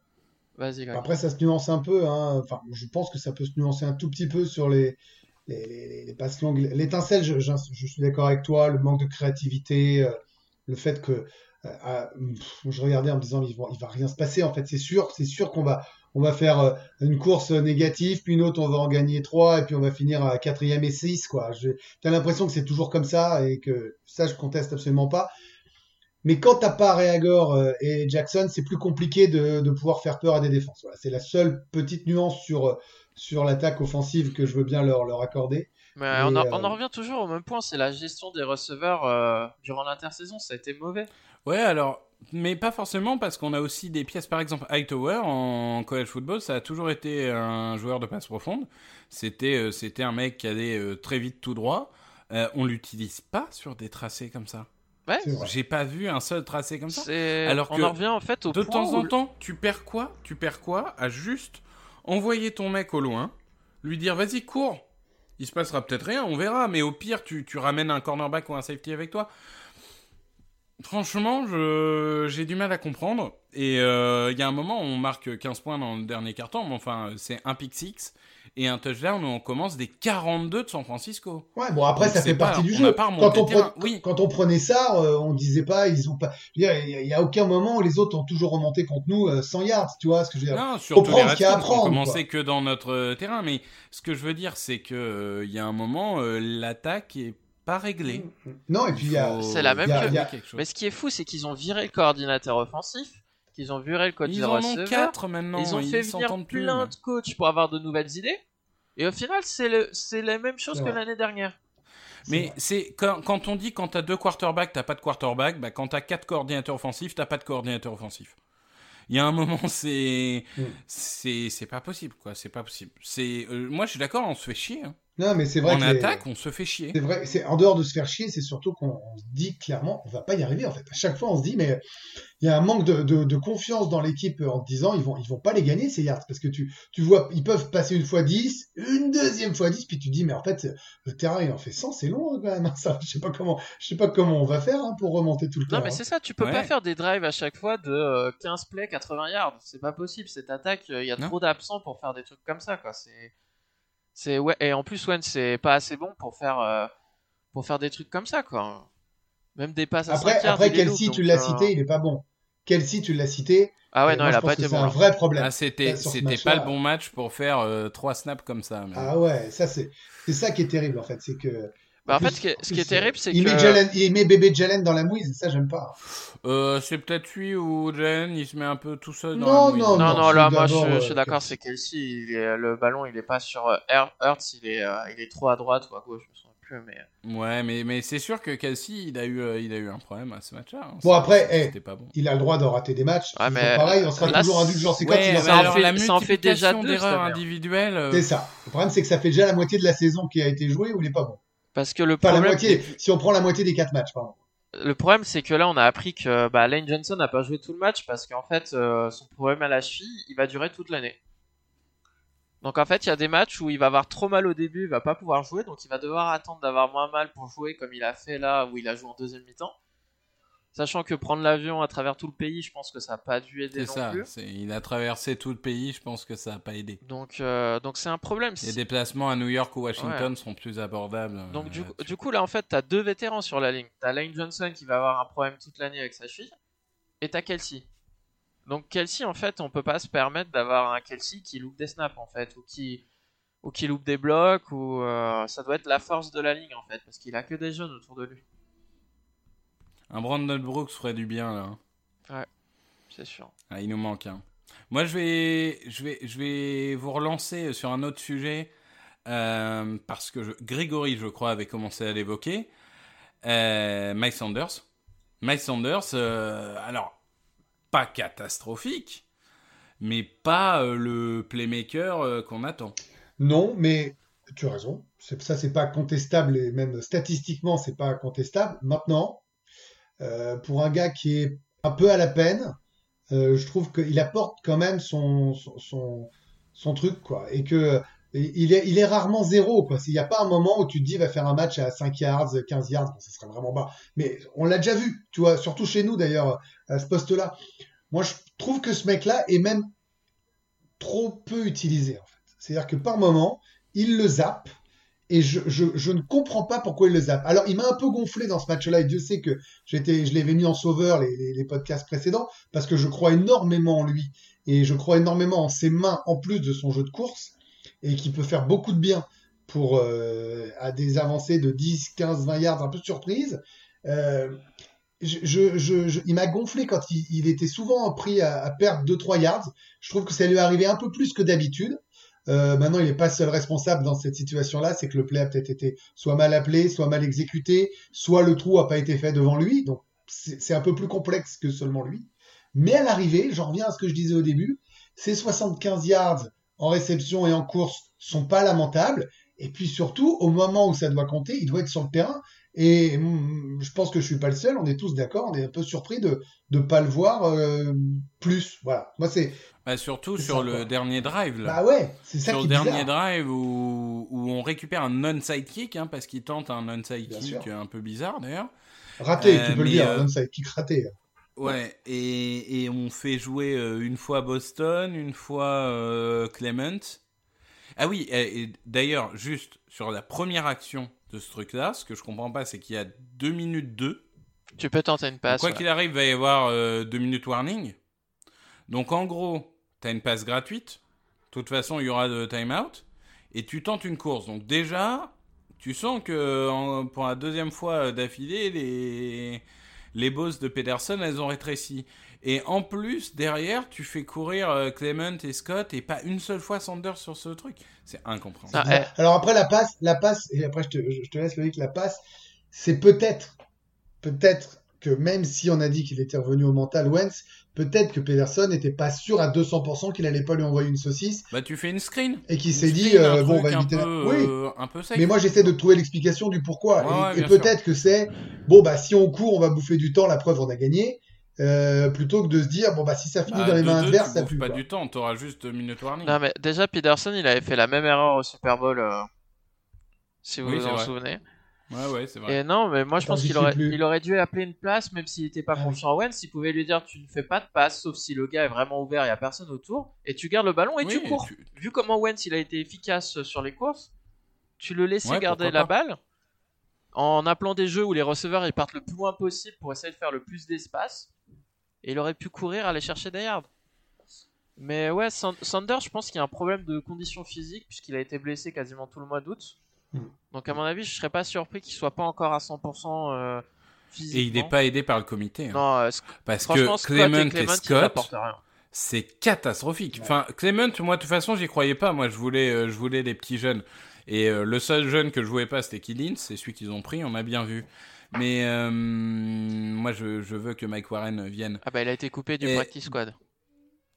après, ça se nuance un peu. hein. Enfin, je pense que ça peut se nuancer un tout petit peu sur les, les, passes longues. L'étincelle, je, je- suis d'accord avec toi. Le manque de créativité, euh, le fait que euh, je regardais en me disant, il va, il va rien se passer. En fait, c'est sûr, c'est sûr qu'on va, on va faire euh, une course négative, puis une autre, on va en gagner trois, et puis on va finir à quatrième et six, quoi. T'as l'impression que c'est toujours comme ça, et que ça, je conteste absolument pas. Mais quand t'as pas Reagor euh, et Jackson, c'est plus compliqué de, de pouvoir faire peur à des défenses. Voilà, c'est la seule petite nuance sur, sur l'attaque offensive que je veux bien leur, leur accorder.
Mais on, en,
Et,
on
euh,
en revient toujours au même point, c'est la gestion des receveurs euh, durant l'intersaison, ça a été mauvais.
Ouais, alors, mais pas forcément parce qu'on a aussi des pièces. Par exemple, Hightower en college football, ça a toujours été un joueur de passe profonde. C'était, euh, c'était un mec qui allait euh, très vite tout droit. Euh, on l'utilise pas sur des tracés comme ça.
Ouais.
J'ai pas vu un seul tracé comme ça. Alors
on en revient en fait au
De
point
temps
où
en temps, tu perds quoi? Tu perds quoi à juste envoyer ton mec au loin, lui dire vas-y cours. Il se passera peut-être rien, on verra. Mais au pire, tu, tu ramènes un cornerback ou un safety avec toi. Franchement, j'ai du mal à comprendre. Et euh, il y a un moment on marque 15 points dans le dernier carton, mais enfin, c'est un pick six et un touchdown où on commence des 42 de San Francisco.
Ouais, bon après
Donc,
ça fait
pas-
partie du
on
jeu.
remonté
Quand on,
terrain,
pre-
oui.
quand on prenait ça, euh, on disait pas, ils ont pas. je veux dire, Il y, a- aucun moment où les autres ont toujours remonté contre nous euh, 100 yards, tu vois ce que je veux dire.
Non, surtout
prendre
les
ce qu'il y a à
Redskins, on commençait que dans notre euh, terrain. Mais ce que je veux dire, c'est que euh, il y a un moment, euh, l'attaque est pas réglée.
Non, et puis il y a.
faut-
C'est la même
il y a-
que-
il y a-
quelque chose.
Mais ce qui est fou, c'est qu'ils ont viré le coordinateur offensif, qu'ils ont viré le coach
Ils en ont quatre maintenant.
ils ont fait venir
s'entendent plus.
plein de coachs pour avoir de nouvelles idées, et au final, c'est, le, c'est la même chose que l'année dernière.
Mais c'est quand, quand on dit quand t'as deux quarterbacks, t'as pas de quarterback. Bah, quand t'as quatre coordinateurs offensifs, t'as pas de coordinateur offensif. Il y a un moment, c'est
Mm.
c'est c'est pas possible quoi. C'est pas possible. C'est euh, moi, je suis d'accord, on se fait chier. hein.
Non, mais c'est vrai
En
les-
attaque, on se fait chier.
C'est vrai, c'est en dehors de se faire chier, c'est surtout qu'on on se dit clairement, on va pas y arriver en fait. À chaque fois, on se dit, mais il y a un manque de, de, de confiance dans l'équipe en te disant, ils vont, ils vont pas les gagner ces yards parce que tu, tu vois, ils peuvent passer une fois 10, une deuxième fois 10, puis tu te dis, mais en fait, le terrain il en fait 100, c'est long hein, quand même. hein, Ça, je sais pas comment, je sais pas comment on va faire hein, pour remonter tout le
Non,
terrain.
mais c'est ça, tu peux
Ouais.
pas faire des drives à chaque fois de euh, 15 plays, 80 yards. C'est pas possible, cette attaque, il y a
Non.
trop d'absents pour faire des trucs comme ça, quoi. C'est. C'est ouais, et en plus Wentz c'est pas assez bon pour faire euh, pour faire des trucs comme ça quoi. Même des passes à
Après,
5 yards,
après Kelsey, tu l'as
euh,
cité, il est pas bon. Kelsey, tu l'as cité.
Ah ouais,
et
non,
moi,
il a pas été
c'est
bon.
un
là.
vrai problème.
Ah, c'était c'était pas le bon match pour faire euh, trois snaps comme ça. mais-
Ah ouais, ça c'est, c'est ça qui est terrible en fait, c'est que.
Bah, en fait, ce qui est, ce qui
plus,
est terrible, c'est
il
que
met Jalen, il met bébé Jalen dans la mouise, et ça j'aime pas.
Euh, c'est peut-être lui ou Jen, il se met un peu tout seul dans
Non,
la mouise.
non,
non, non, là, moi, je, je
euh,
suis d'accord, c'est Kelsey, il est, le ballon, il est pas sur euh, Her- Hurts, il est, euh, il est trop à droite ou à gauche, je me souviens plus, mais.
Ouais, mais, mais c'est sûr que Kelsey, il a eu, euh, il a eu un problème à ce match-là. hein.
Bon, après,
pas bon.
Il a le droit de rater des matchs.
Ouais,
c'est
mais
pareil, on sera
là,
toujours indulgent. C'est quand
Ouais,
il en
alors
fait-
la
ça en fait déjà
d'erreurs individuelles. euh,
C'est ça. Le problème, c'est que ça fait déjà la moitié de la saison qui a été jouée où il est pas bon.
Parce que le
Pas la
problème,
moitié. Si on prend la moitié des quatre matchs, pardon.
le problème, c'est que là, on a appris que bah, Lane Johnson n'a pas joué tout le match parce qu'en fait, euh, son problème à la cheville, il va durer toute l'année. Donc en fait, il y a des matchs où il va avoir trop mal au début, il va pas pouvoir jouer, donc il va devoir attendre d'avoir moins mal pour jouer comme il a fait là où il a joué en deuxième mi-temps. Sachant que prendre l'avion à travers tout le pays, je pense que ça n'a pas dû aider
C'est
non
ça.
plus.
c'est- Il a traversé tout le pays, je pense que ça a pas aidé.
Donc euh, donc c'est un problème.
Les déplacements à New York ou Washington
Ouais.
seront plus abordables. euh,
Donc du, du coup là en fait t'as deux vétérans sur la ligne. T'as Lane Johnson qui va avoir un problème toute l'année avec sa cheville et t'as Kelsey. Donc Kelsey en fait on peut pas se permettre d'avoir un Kelsey qui loupe des snaps en fait ou qui ou qui loupe des blocs ou euh, ça doit être la force de la ligne en fait parce qu'il a que des jeunes autour de lui.
Un Brandon Brooks ferait du bien là.
C'est sûr.
Ah, il nous manque un. Moi, je vais, je vais, je vais vous relancer sur un autre sujet euh, parce que je- Grégory, je crois, avait commencé à l'évoquer. Euh, Mike Sanders. Mike Sanders, euh, alors pas catastrophique, mais pas euh, le playmaker euh, qu'on attend.
Non, mais tu as raison. C'est- Ça, c'est pas contestable et même statistiquement, c'est pas contestable. Maintenant, pour un gars qui est un peu à la peine, euh, je trouve qu'il apporte quand même son, son, truc, quoi. Et que il est, il est rarement zéro, quoi. Il n'y a pas un moment où tu te dis, va faire un match à 5 yards, 15 yards, ça serait vraiment bas. Mais on l'a déjà vu, tu vois, surtout chez nous d'ailleurs, à ce poste-là. Moi, je trouve que ce mec-là est même trop peu utilisé. C'est-à-dire que par moment, il le zappe, et je, je, je, ne comprends pas pourquoi il le zappe. Alors, il m'a un peu gonflé dans ce match-là, et Dieu sait que j'étais, je l'avais mis en sauveur les, les, podcasts précédents, parce que je crois énormément en lui, et je crois énormément en ses mains, en plus de son jeu de course, et qui peut faire beaucoup de bien pour euh, à des avancées de 10, 15, 20 yards un peu surprise. Euh, je, je, il m'a gonflé quand il, il, était souvent pris à, à perdre 2-3 yards. Je trouve que ça lui arrivait un peu plus que d'habitude. Euh, maintenant, il n'est pas seul responsable dans cette situation-là. C'est que le play a peut-être été soit mal appelé, soit mal exécuté, soit le trou n'a pas été fait devant lui. Donc, c'est un peu plus complexe que seulement lui. Mais à l'arrivée, j'en reviens à ce que je disais au début, ces 75 yards en réception et en course sont pas lamentables. Et puis surtout, au moment où ça doit compter, il doit être sur le terrain. Et mm, je pense que je suis pas le seul. On est tous d'accord. On est un peu surpris de ne pas le voir euh, plus. Voilà. Moi, c'est
bah surtout sur ça, le quoi. dernier drive. Là.
Bah ouais, c'est ça
sur
qui
le
est
dernier drive où, où on récupère un non-side kick, hein, parce qu'il tente un non-side
Bien
kick
sûr.
un peu bizarre d'ailleurs.
Raté,
Euh,
tu peux le
mais,
dire.
euh,
ça kick raté.
Ouais, et, et on fait jouer euh, une fois Boston, une fois euh, Clement. Ah oui, et, et d'ailleurs, juste sur la première action de ce truc-là, ce que je comprends pas, c'est qu'il y a 2 minutes 2.
Tu peux tenter une passe.
Quoi
ouais.
qu'il arrive, il va y avoir 2 minutes warning. Donc en gros, tu as une passe gratuite. De toute façon, il y aura de timeout. Et tu tentes une course. Donc déjà, tu sens que en- pour la deuxième fois d'affilée, les, les bosses de Pedersen, elles ont rétréci. Et en plus, derrière, tu fais courir euh, Clement et Scott et pas une seule fois Sanders sur ce truc. C'est incompréhensible.
Ah, eh,
Alors après la passe, la passe, et après je te, je te laisse Loïc, la passe, c'est peut-être, peut-être que même si on a dit qu'il était revenu au mental, Wentz, peut-être que Pedersen n'était pas sûr à 200% qu'il allait pas lui envoyer une saucisse
Bah, tu fais une screen.
et qu'il s'est dit,
un
euh, bon, on va
un
éviter. la-
peu,
Oui,
euh, un peu
mais moi j'essaie de trouver l'explication du pourquoi.
Ouais,
et
ouais,
et
bien
peut-être que c'est, bon, bah si on court, on va bouffer du temps, la preuve, on a gagné. euh, plutôt que de se dire, bon, bah si ça finit
Bah,
dans les mains adverses, ça pue.
pas
quoi.
du temps, t'auras juste deux minutes warning.
Non, mais déjà, Peterson, il avait fait la même erreur au Super Bowl. euh, Si vous
Oui,
vous en
vrai.
souvenez.
Ouais, ouais, c'est vrai.
Et non, mais moi je pense qu'il aurait,
plus.
il aurait dû appeler une place, même s'il n'était pas
Ah oui.
confiant en Wentz. Il pouvait lui dire Tu ne fais pas de passe, sauf si le gars est vraiment ouvert, il n'y a personne autour. Et tu gardes le ballon et
Oui,
tu cours.
tu-
Vu comment Wentz il a été efficace sur les courses, tu le laissais
Ouais,
garder la
pas.
balle en appelant des jeux où les receveurs ils partent le plus loin possible pour essayer de faire le plus d'espace. Et il aurait pu courir, aller chercher des yards. Mais ouais, Sand- Sanders, je pense qu'il y a un problème de condition physique puisqu'il a été blessé quasiment tout le mois d'août.
Hmm.
Donc à mon avis, je serais pas surpris qu'il soit pas encore à 100% euh, physiquement.
Et il n'est pas aidé par le comité. hein.
Non, euh,
Parce que
Scott
Clement
et Clement,
Scott, c'est catastrophique. Enfin, Clement, moi, de toute façon, j'y croyais pas. Moi, je voulais, euh, je voulais des petits jeunes. Et euh, le seul jeune que je jouais pas, c'était Killins. C'est celui qu'ils ont pris, on a bien vu. Mais euh, moi, je, je veux que Mike Warren vienne.
Ah bah il a été coupé du
Et-
practice squad.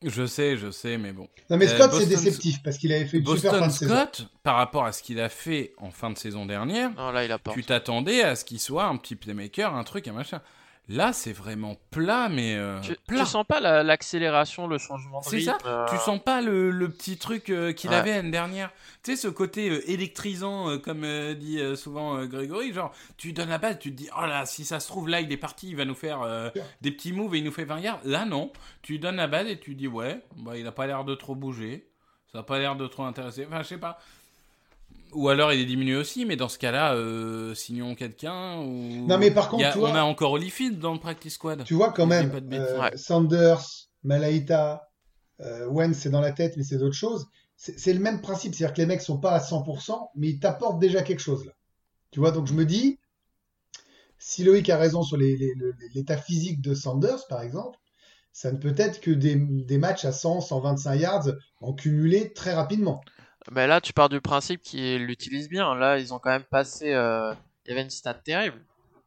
Je sais, je sais, mais bon.
Non, mais
Euh,
Scott, c'est déceptif parce qu'il avait fait une super fin de saison.
Scott, par rapport à ce qu'il a fait en fin de saison dernière,
Non, là il apporte.
tu t'attendais à ce qu'il soit un petit playmaker, un truc, un machin. Là, c'est vraiment plat, mais euh,
Tu,
plat.
tu sens pas la- l'accélération, le changement de
C'est
rythme
ça.
euh,
Tu sens pas le, le petit truc euh, qu'il
Ouais.
avait l'année dernière. Tu sais, ce côté euh, électrisant, euh, comme euh, dit euh, souvent euh, Grégory, genre, tu donnes la balle, tu te dis, oh là, si ça se trouve, là, il est parti, il va nous faire euh, des petits moves et il nous fait 20 yards. Là, non. Tu donnes la balle et tu dis, ouais, bah, il a pas l'air de trop bouger. Ça a pas l'air de trop intéresser. Enfin, je sais pas. Ou alors il est diminué aussi, mais dans ce cas-là, euh, signons quelqu'un. Ou...
Non, mais par contre,
a-
tu vois-
on a encore Holyfield dans le practice squad.
Tu vois quand même, euh,
Ouais.
Sanders, Malaita, euh, Wentz, c'est dans la tête, mais c'est d'autres choses. C'est le même principe, c'est-à-dire que les mecs sont pas à 100%, mais ils t'apportent déjà quelque chose là. Tu vois, donc je me dis, si Loïc a raison sur les- les- le- l'état physique de Sanders, par exemple, ça ne peut être que des, des matchs à 100, 125 yards en cumulé très rapidement.
Mais là, tu pars du principe qu'ils l'utilisent bien. Là, ils ont quand même passé. euh, Il y avait une stat terrible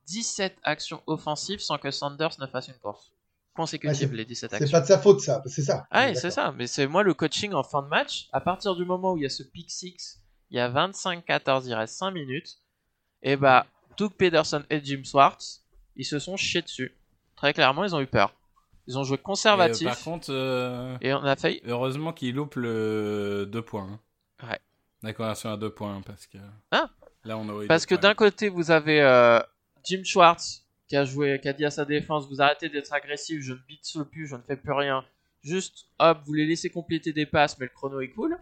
17 actions offensives sans que Sanders ne fasse une course. Consécutive,
Ouais,
les 17
C'est
actions.
pas de sa faute, ça. C'est ça.
Ah, ouais, c'est ça. Mais c'est moi le coaching en fin de match. À partir du moment où il y a ce pick 6, il y a 25-14, il reste 5 minutes. Et bah, Doug Pederson et Jim Swartz, ils se sont chiés dessus. Très clairement, ils ont eu peur. Ils ont joué
Et, euh,
conservatif.
par contre, euh,
Et on a failli.
heureusement qu'il loupe le 2 points. hein.
Ouais.
Conversion à deux points, parce que.
Ah
Là, on aurait
Parce que d'un côté, vous avez euh, Jim Schwartz qui a joué, qui a dit à sa défense Vous arrêtez d'être agressif, je ne bite plus, je ne fais plus rien. Juste, hop, vous les laissez compléter des passes, mais le chrono est cool.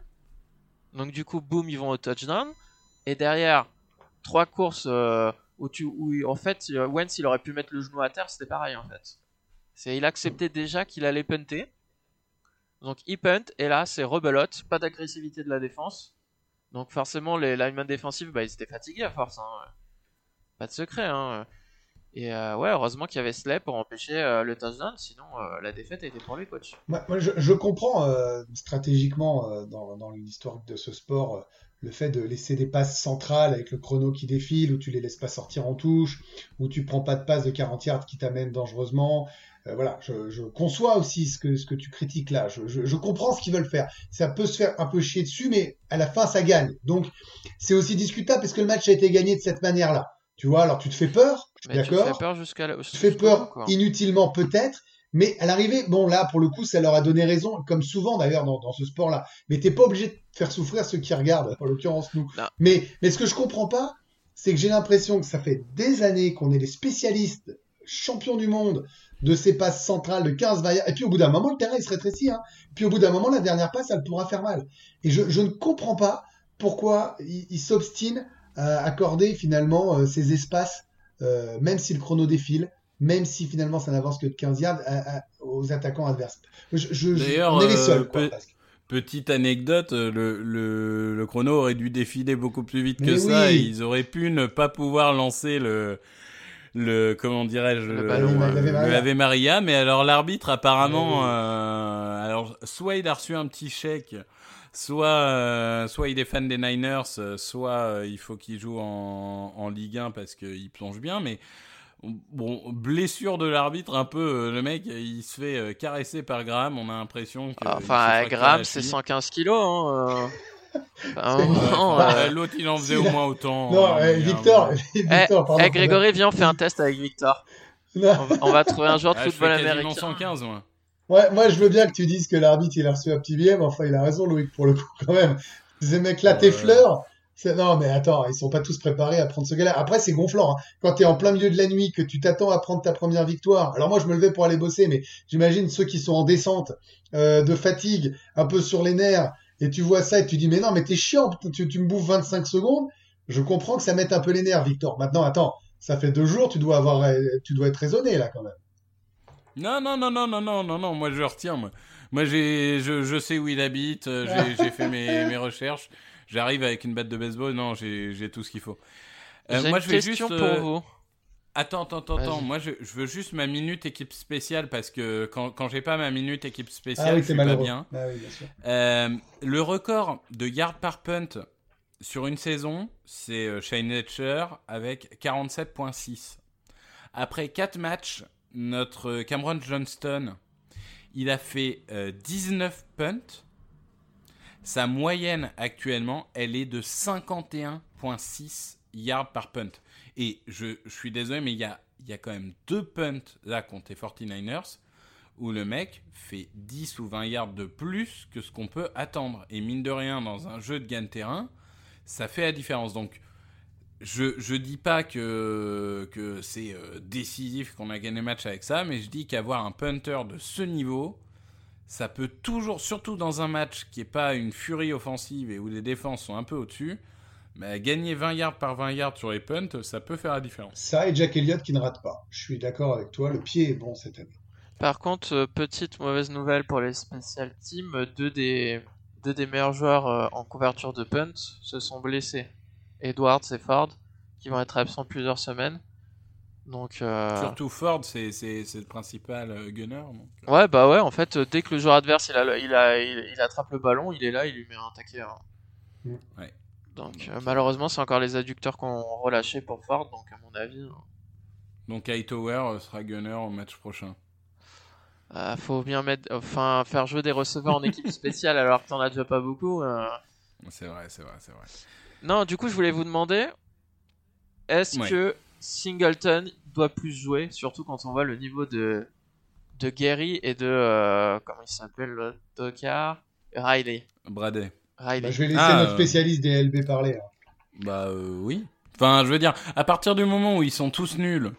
Donc, du coup, boum, ils vont au touchdown. Et derrière, trois courses euh, où, tu, où en fait, euh, Wentz il aurait pu mettre le genou à terre, c'était pareil en fait. C'est, il acceptait déjà qu'il allait punter. Donc, il punt, et là, c'est rebelote, pas d'agressivité de la défense. Donc forcément, les linemen défensifs, bah, ils étaient fatigués à force. Hein. Pas de secret. Hein. Et euh, ouais, heureusement qu'il y avait Slay pour empêcher euh, le touchdown, sinon euh, la défaite était pour.
Moi, moi, je, comprends stratégiquement dans, l'histoire de ce sport le fait de laisser des passes centrales avec le chrono qui défile, où tu les laisses pas sortir en touche, où tu prends pas de passe de 40 yards qui t'amènent dangereusement. Euh, voilà, je, je conçois aussi ce que, ce que tu critiques là. Je, je, je comprends ce qu'ils veulent faire. Ça peut se faire un peu chier dessus, mais à la fin, ça gagne. Donc, c'est aussi discutable parce que le match a été gagné de cette manière-là. Tu vois, alors tu te fais peur,
Mais tu te fais
d'accord.
peur jusqu'à la...
Tu te fais peur inutilement peut-être, mais à l'arrivée, bon là pour le coup ça leur a donné raison, comme souvent d'ailleurs dans, dans ce sport-là. Mais t'es pas obligé de faire souffrir ceux qui regardent, en l'occurrence nous.
Non.
Mais mais ce que je comprends pas, c'est que j'ai l'impression que ça fait des années qu'on est les spécialistes, champions du monde de ces passes centrales de 15-20 yards. Et puis au bout d'un moment le terrain il se rétrécit. Hein. Puis au bout d'un moment la dernière passe elle pourra faire mal. Et je, je ne comprends pas pourquoi ils ils s'obstinent à accorder finalement euh, ces espaces, euh, même si le chrono défile, même si finalement ça n'avance que de 15 yards à- à- aux attaquants adverses. Je, je, je-
D'ailleurs,
on est les
euh,
seuls. quoi.
Petite anecdote, euh, le, le, le chrono aurait dû défiler beaucoup plus vite que ça. Et ils auraient pu ne pas pouvoir lancer le, le comment dirais-je,
Le ballon,
euh,
l'Ave Maria.
le Ave Maria. Mais alors l'arbitre apparemment,
Oui, oui.
euh, alors soit il a reçu un petit chèque, soit euh, soit il est fan des Niners, euh, soit euh, il faut qu'il joue en, en Ligue 1 parce qu'il plonge bien. Mais Bon, blessure de l'arbitre, un peu. euh, le mec, il se fait euh, caresser par Graham. On a l'impression que. il
Enfin, Graham, c'est
cheville.
115 kilos. Hein,
Bah,
euh,
L'autre, il en faisait au moins autant.
Non, euh,
mais,
Victor,
euh,
Victor, pardon.
Eh, Grégory, viens, on fait un test avec Victor.
Non.
On va, on va trouver un joueur de
ah,
football américain.
115, moi.
Ouais, moi je veux bien que tu dises que l'arbitre il a reçu un petit billet, mais enfin il a raison Loïc pour le coup quand même. Ces mecs-là, tes fleurs, non mais attends, ils sont pas tous préparés à prendre ce gars-là. Après c'est gonflant, hein. quand t'es en plein milieu de la nuit, que tu t'attends à prendre ta première victoire. Alors moi je me levais pour aller bosser, mais j'imagine ceux qui sont en descente euh, de fatigue, un peu sur les nerfs, et tu vois ça et tu dis mais non mais t'es chiant, tu, tu me bouffes 25 secondes. Je comprends que ça mette un peu les nerfs, Victor. Maintenant attends, ça fait deux jours, tu dois avoir, tu dois être raisonné là quand même.
Non, non, non, non, non, non, non, non, moi je retiens. Moi, moi j'ai, je, je sais où il habite, euh, j'ai, j'ai fait mes, mes recherches. J'arrive avec une batte de baseball, non, j'ai, j'ai tout ce qu'il faut. Euh,
J'ai
moi
une
je vais
question
juste.
pour
euh,
vous.
Attends, attends, attends, attends. Moi, je, je veux juste ma minute équipe spéciale parce que quand, quand j'ai pas ma minute équipe spéciale,
Ah oui,
je pas bien.
Ah oui, bien sûr.
Euh, le record de yard par punt sur une saison, c'est euh, Shane Letcher avec 47.6. Après 4 matchs, notre Cameron Johnston, il a fait euh, 19 punts. Sa moyenne actuellement, elle est de 51.6 yards par punt. Et je, suis désolé, mais il y a, quand même deux punts là contre les 49ers où le mec fait 10 ou 20 yards de plus que ce qu'on peut attendre. Et mine de rien, dans un jeu de gain de terrain, ça fait la différence. Donc, je, je dis pas que, que c'est euh, décisif qu'on a gagné le match avec ça, mais je dis qu'avoir un punter de ce niveau, ça peut toujours, surtout dans un match qui n'est pas une furie offensive et où les défenses sont un peu au-dessus, mais gagner 20 yards par 20 yards sur les punts, ça peut faire la différence.
Ça et Jack Elliott qui ne rate pas. Je suis d'accord avec toi, le pied est bon cette année.
Par contre, euh, petite mauvaise nouvelle pour les special teams, deux des, deux des meilleurs joueurs euh, en couverture de punt se sont blessés. Edwards et Ford, qui vont être absents plusieurs semaines. Donc, euh,
Surtout Ford, c'est le principal gunner. donc,
ouais, bah ouais, en fait, dès que le joueur adverse il, a, le- il, a, il, il attrape le ballon, il est là, il lui met un taquet. hein.
Mm.
Ouais.
Donc, euh, malheureusement, c'est encore les adducteurs qu'on relâché pour Ford, donc à mon avis, euh,
Donc Hightower euh, sera gunner au match prochain.
euh, faut bien mettre, enfin, faire jouer des receveurs en équipe spéciale alors que t'en as déjà pas beaucoup. euh,
C'est vrai, c'est vrai, c'est vrai.
Non, du coup, je voulais vous demander est-ce
Ouais.
que Singleton doit plus jouer, surtout quand on voit le niveau de, de Gary et de. comment il s'appelle le Docard Riley.
Bradley.
Riley.
Bah, je vais laisser
Ah,
notre
euh.
spécialiste des LB parler. hein.
Bah euh, oui. Enfin, je veux dire, à partir du moment où ils sont tous nuls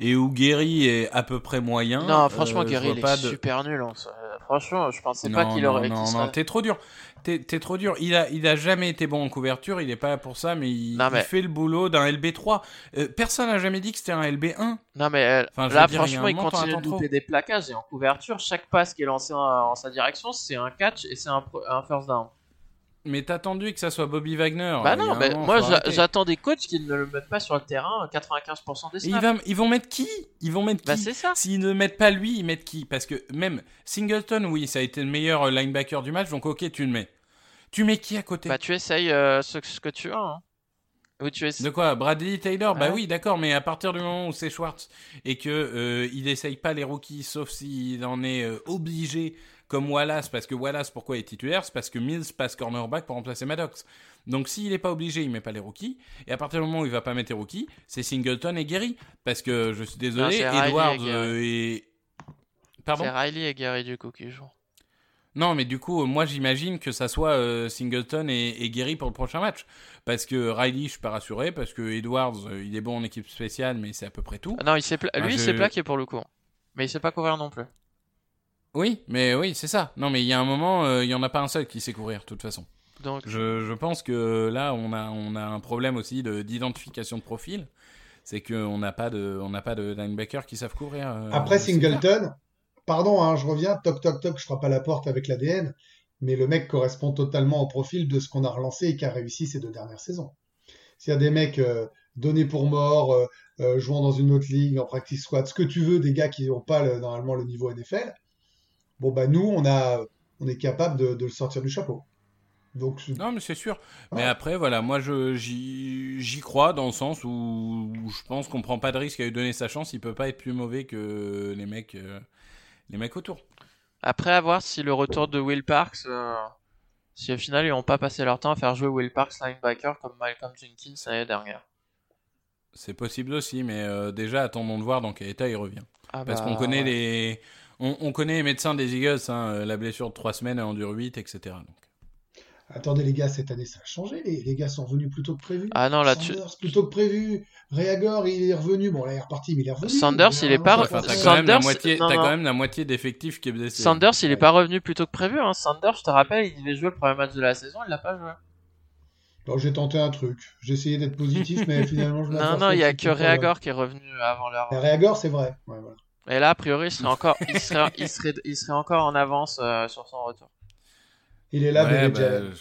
et où Gary est à peu près moyen.
Non, franchement,
euh,
Gary, il est
pas de-
super nul. hein. Ça- Franchement, je pensais
non,
pas qu'il
non,
aurait.
Non, non,
serait-
t'es trop dur. T'es trop dur. Il a, il a jamais été bon en couverture. Il est pas là pour ça, mais il,
Non, mais-
il fait le boulot d'un LB3. Euh, personne n'a jamais dit que c'était un LB1.
Non, mais euh,
Enfin,
là,
dire,
franchement,
un
il continue de louper des plaquages et en couverture, chaque passe qui est lancé en, en sa direction, c'est un catch et c'est un, un first down.
Mais t'as attendu que ça soit Bobby Wagner.
bah non, mais moi j'attends des coachs qui ne le mettent pas sur le terrain 95% des
ils,
snaps.
va- ils vont mettre qui? Ils vont mettre
Bah
qui?
c'est ça.
S'ils ne mettent pas lui, ils mettent qui? Parce que même Singleton, oui, ça a été le meilleur euh, linebacker du match, donc ok, tu le mets. Tu mets qui à côté?
Bah tu essayes euh, ce, ce que tu as. Hein. Ou tu essayes...
De quoi? Bradley Taylor? Bah oui, d'accord, mais à partir du moment où c'est Schwartz et que euh, il essaye pas les rookies, sauf s'il en est euh, obligé, comme Wallace, parce que Wallace, pourquoi il est titulaire? C'est parce que Mills passe cornerback pour remplacer Maddox. Donc s'il n'est pas obligé, il met pas les rookies. Et à partir du moment où il va pas mettre les rookies, c'est Singleton et Gary. Parce que je suis désolé,
Non,
Edwards
et
euh, et... Pardon?
C'est Riley et Gary du coup qui jouent.
Non, mais du coup, moi j'imagine que ça soit euh, Singleton et, et Gary pour le prochain match. Parce que Riley, je suis pas rassuré. Parce que Edwards, euh, il est bon en équipe spéciale, mais c'est à peu près tout.
Ah non, il s'est pla- lui il s'est plaqué pour le coup. Mais il sait pas couvrir non plus.
Oui, mais oui, c'est ça. Non, mais il y a un moment, euh, il y en a pas un seul qui sait courir, de toute façon.
Donc
Je, je pense que là, on a, on a un problème aussi de- d'identification de, profil. C'est qu'on n'a pas de, on n'a pas de linebacker qui savent courir. euh,
Après. Singleton, pardon, hein, je reviens, toc toc toc, je frappe à la porte avec l'ADN, mais le mec correspond totalement au profil de ce qu'on a relancé et qui a réussi ces deux dernières saisons. S'il y a des mecs euh, donnés pour morts, euh, euh, jouant dans une autre ligue, en practice squad, ce que tu veux, des gars qui n'ont pas le- normalement le niveau NFL, bon bah nous on a, on est capable de, de le sortir du chapeau. Donc
Non, mais c'est sûr. Mais après, voilà, moi, je, j'y, crois dans le sens où, où je pense qu'on prend pas de risque à lui donner sa chance. Il peut pas être plus mauvais que les mecs, euh, les mecs autour.
après à voir si le retour de Will Parks, euh, si au final ils n'ont pas passé leur temps à faire jouer Will Parks linebacker comme Malcolm Jenkins l'année dernière.
C'est possible aussi, mais euh, déjà, attendons de voir dans quel état il revient.
Ah
Parce
bah,
qu'on connaît
ouais.
les, on, on connaît les médecins des Eagles, hein, euh, la blessure de 3 semaines, elle en dure 8, etc. Donc.
attendez les gars, cette année ça a changé, les, les gars sont revenus plus tôt que prévu.
Ah non là tu
Sanders plutôt que prévu. Reagor, il est revenu. Bon, là, il est reparti, mais il est revenu.
Sanders,
Mais
il est pas
ça
re-
Enfin,
fait
t'as
ça.
quand, même la
Sanders,
moitié,
non,
t'as
non.
quand même la moitié d'effectifs qui est blessé.
Sanders, il est
Ouais.
pas revenu plus tôt que prévu. Hein. Sanders, je te rappelle, il devait jouer le premier match de la saison, il l'a pas joué.
Alors, j'ai tenté un truc. J'ai essayé d'être positif, mais finalement, je
Non, non, il y a que Reagor qui est revenu avant l'heure.
Reagor, c'est vrai. Ouais, voilà.
Et là, a priori, il serait encore, il serait, il serait, il serait encore en avance euh, sur son retour.
Il est là,
Ouais,
bébé
bah,
Jalen.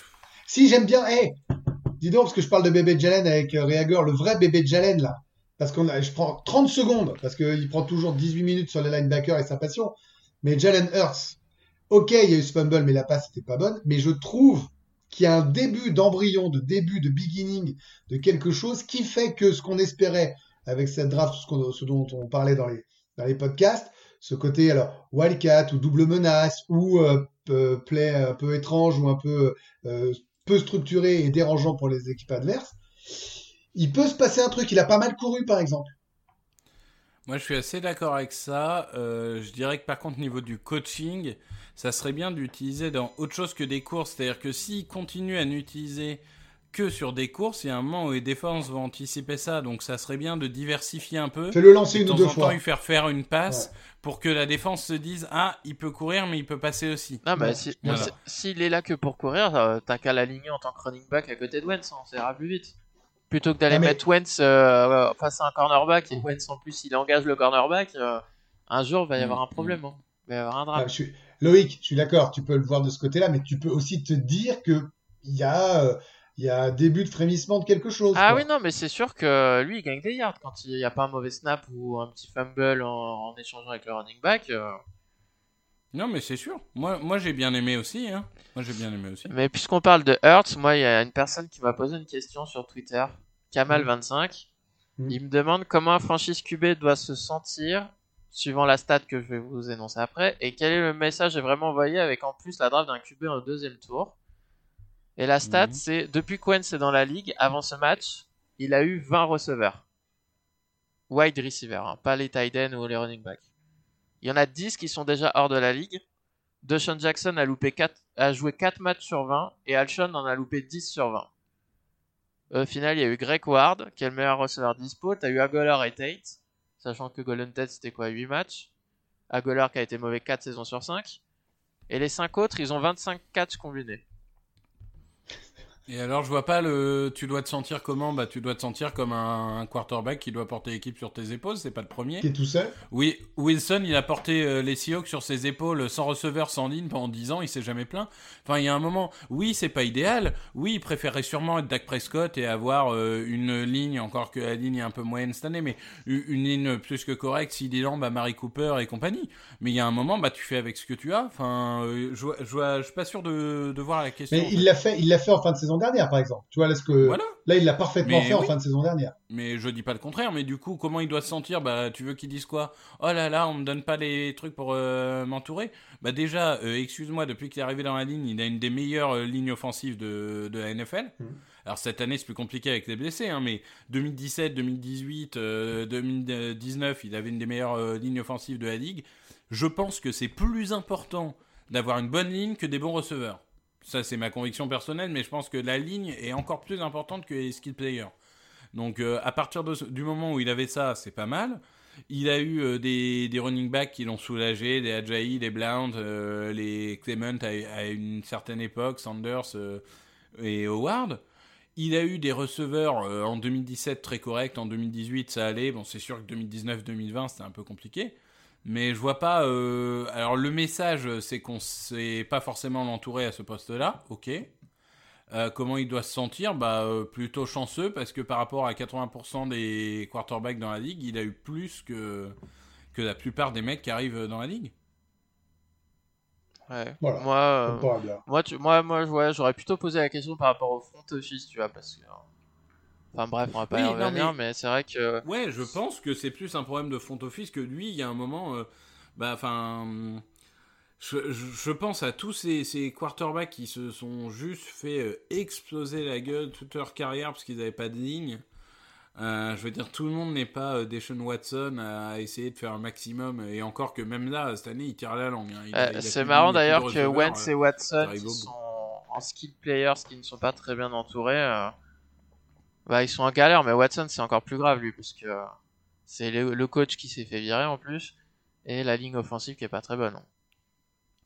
Si, j'aime bien. Eh, dis donc, parce que je parle de bébé Jalen avec euh, Reagor, le vrai bébé Jalen, là. Parce que je prends 30 secondes, parce qu'il prend toujours 18 minutes sur les linebackers et sa passion. Mais Jalen Hurts, ok, il y a eu ce fumble, mais la passe n'était pas bonne. Mais je trouve qu'il y a un début d'embryon, de début, de beginning, de quelque chose qui fait que ce qu'on espérait avec cette draft, ce, qu'on- ce dont on parlait dans les, dans les podcasts, ce côté alors wildcat ou double menace ou euh, peu- play un peu étrange ou un peu euh, peu structuré et dérangeant pour les équipes adverses, il peut se passer un truc. Il a pas mal couru par exemple.
Moi, je suis assez d'accord avec ça. Euh, je dirais que par contre, niveau du coaching, ça serait bien d'utiliser dans autre chose que des courses. C'est-à-dire que s'ils continuent à n'utiliser que sur des courses, il y a un moment où les défenses vont anticiper ça. Donc, ça serait bien de diversifier un peu.
Fais-le lancer
Et de
une ou
temps
deux
en temps,
fois.
lui faire faire une passe pour que la défense se dise Ah, il peut courir, mais il peut passer aussi.
Non, mais
Ouais,
si-
voilà.
si- s'il est là que pour courir, euh, t'as qu'à l'aligner en tant que running back à côté de Wentz, hein, ça ira plus vite. Plutôt que d'aller
Ah, mais-
mettre Wentz euh, face à un cornerback et Wentz en plus il engage le cornerback, euh, un jour il va y avoir un problème. hein. Il va y avoir un
Ah,
drame.
je suis... Loïc, je suis d'accord, tu peux le voir de ce côté-là, mais tu peux aussi te dire que il y a euh, il y a un début de frémissement de quelque chose.
Ah
quoi.
oui, non, mais c'est sûr que lui il gagne des yards quand il n'y a pas un mauvais snap ou un petit fumble en, en échangeant avec le running back. euh.
Non, mais c'est sûr. Moi, moi j'ai bien aimé aussi. Hein. Moi, j'ai bien aimé aussi.
Mais puisqu'on parle de Hurts, moi il y a une personne qui m'a posé une question sur Twitter, Kamal25.
Mm.
Il me demande comment un franchise QB doit se sentir, suivant la stat que je vais vous énoncer après, et quel est le message vraiment envoyé avec en plus la draft d'un QB au deuxième tour. Et la stat,
Mhm.
c'est depuis Quentin est dans la ligue, avant ce match, il a eu 20 receveurs. Wide receiver, hein, pas les tight ends ou les running backs. Il y en a 10 qui sont déjà hors de la ligue. DeShaun Jackson a loupé 4 a joué 4 matchs sur 20 et Alshon en a loupé 10 sur 20. Au final, il y a eu Greg Ward, qui est le meilleur receveur dispo. T'as eu Agolar et Tate, sachant que Golden Tate c'était quoi 8 matchs? Agolar qui a été mauvais 4 saisons sur 5. Et les 5 autres, ils ont 25 catchs combinés.
Et alors, je vois pas le. Tu dois te sentir comment? Bah, tu dois te sentir comme un, un quarterback qui doit porter l'équipe sur tes épaules. C'est pas le premier.
Qui est tout seul?
Oui, Wilson, il a porté euh, les Seahawks sur ses épaules sans receveur, sans ligne pendant 10 ans. Il s'est jamais plaint. Enfin, il y a un moment. Oui, c'est pas idéal. Oui, il préférerait sûrement être Dak Prescott et avoir euh, une ligne, encore que la ligne est un peu moyenne cette année, mais une ligne plus que correcte. S'il est bah, Marie Cooper et compagnie. Mais il y a un moment, bah, tu fais avec ce que tu as. Enfin, euh, je, je, vois- je suis pas sûr de, de voir la question.
Mais il l'a fait, il l'a fait en fin de saison dernière, par exemple. Tu vois, là, ce que,
Voilà.
là, il l'a parfaitement
Mais
fait en fin de saison dernière.
Mais je dis pas le contraire, mais du coup, comment il doit se sentir? Bah, tu veux qu'il dise quoi? Oh là là, on me donne pas les trucs pour euh, m'entourer? Bah déjà, euh, excuse-moi, depuis qu'il est arrivé dans la ligne, il a une des meilleures euh, lignes offensives de, de la NFL.
Mhm.
Alors cette année, c'est plus compliqué avec les blessés, hein, mais 2017, 2018, euh, 2019, il avait une des meilleures lignes offensives de la ligue. Je pense que c'est plus important d'avoir une bonne ligne que des bons receveurs. Ça, c'est ma conviction personnelle, mais je pense que la ligne est encore plus importante que les skill players. Donc, euh, à partir du moment où il avait ça, c'est pas mal. Il a eu euh, des, running backs qui l'ont soulagé, des Ajayi, des Blount, euh, les Clement à, à une certaine époque, Sanders et Howard. Il a eu des receveurs en 2017 très corrects, en 2018 ça allait. Bon, c'est sûr que 2019-2020 c'était un peu compliqué. Mais je vois pas. euh, Alors, le message, c'est qu'on sait pas forcément l'entourer à ce poste-là, ok. Euh, comment il doit se sentir? Bah euh, plutôt chanceux parce que par rapport à 80% des quarterbacks dans la ligue, il a eu plus que que la plupart des mecs qui arrivent dans la ligue.
Ouais.
Voilà.
Moi, euh, moi, tu, moi, moi, ouais, j'aurais plutôt posé la question par rapport au front office, tu vois, parce que. Enfin bref, on va pas
Oui,
y
non,
revenir,
mais-
mais, c'est vrai que.
Ouais, je pense que c'est plus un problème de front office que lui. Il y a un moment, euh, bah enfin, je, pense à tous ces, ces quarterbacks qui se sont juste fait euh, exploser la gueule toute leur carrière parce qu'ils n'avaient pas de ligne. Euh, je veux dire, tout le monde n'est pas Deshaun Watson à essayer de faire un maximum. Et encore que même là, cette année, il tire la langue. hein.
Euh, c'est marrant d'ailleurs que Wentz et Watson, qui sont en skill players, qui ne sont pas très bien entourés, bah, ils sont en galère. Mais Watson, c'est encore plus grave lui, parce que euh, c'est le, le coach qui s'est fait virer en plus, et la ligne offensive qui est pas très bonne.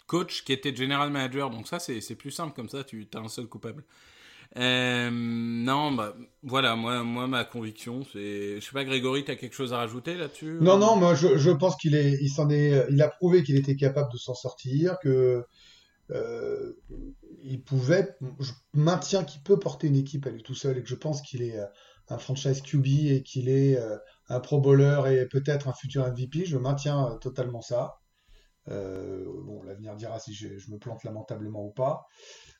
coach qui était general manager. Donc ça, c'est c'est plus simple comme ça, tu as un seul coupable. Euh, non, bah voilà, moi, moi ma conviction, c'est. Je sais pas, Grégory, t'as quelque chose à rajouter là-dessus
Non,
ou-
non, moi je, je pense qu'il est, il s'en est, il a prouvé qu'il était capable de s'en sortir, que euh, il pouvait. Je maintiens qu'il peut porter une équipe à lui tout seul et que je pense qu'il est euh, un franchise QB et qu'il est euh, un Pro Bowler et peut-être un futur MVP. Je maintiens totalement ça. Bon, l'avenir dira si je, me plante lamentablement ou pas.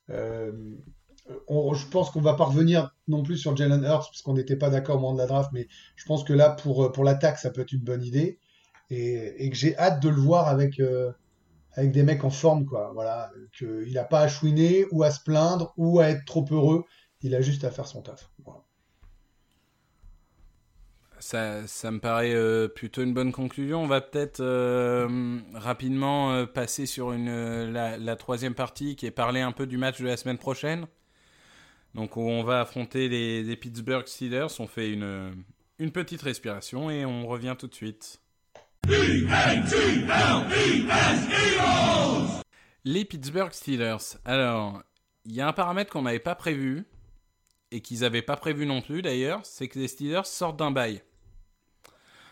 Je pense qu'on va pas revenir non plus sur Jalen Hurts parce qu'on n'était pas d'accord au moment de la draft, mais je pense que là pour pour l'attaque ça peut être une bonne idée et, que j'ai hâte de le voir avec avec des mecs en forme quoi. Voilà, qu'il a pas à chouiner ou à se plaindre ou à être trop heureux. Il a juste à faire son taf.
Ça, ça me paraît euh, plutôt une bonne conclusion. On va peut-être euh, rapidement euh, passer sur la, troisième partie qui est parler un peu du match de la semaine prochaine. Donc on va affronter les, Pittsburgh Steelers. On fait une petite respiration et on revient tout de suite. Les Pittsburgh Steelers. Alors, il y a un paramètre qu'on n'avait pas prévu et qu'ils n'avaient pas prévu non plus d'ailleurs, c'est que les Steelers sortent d'un bail.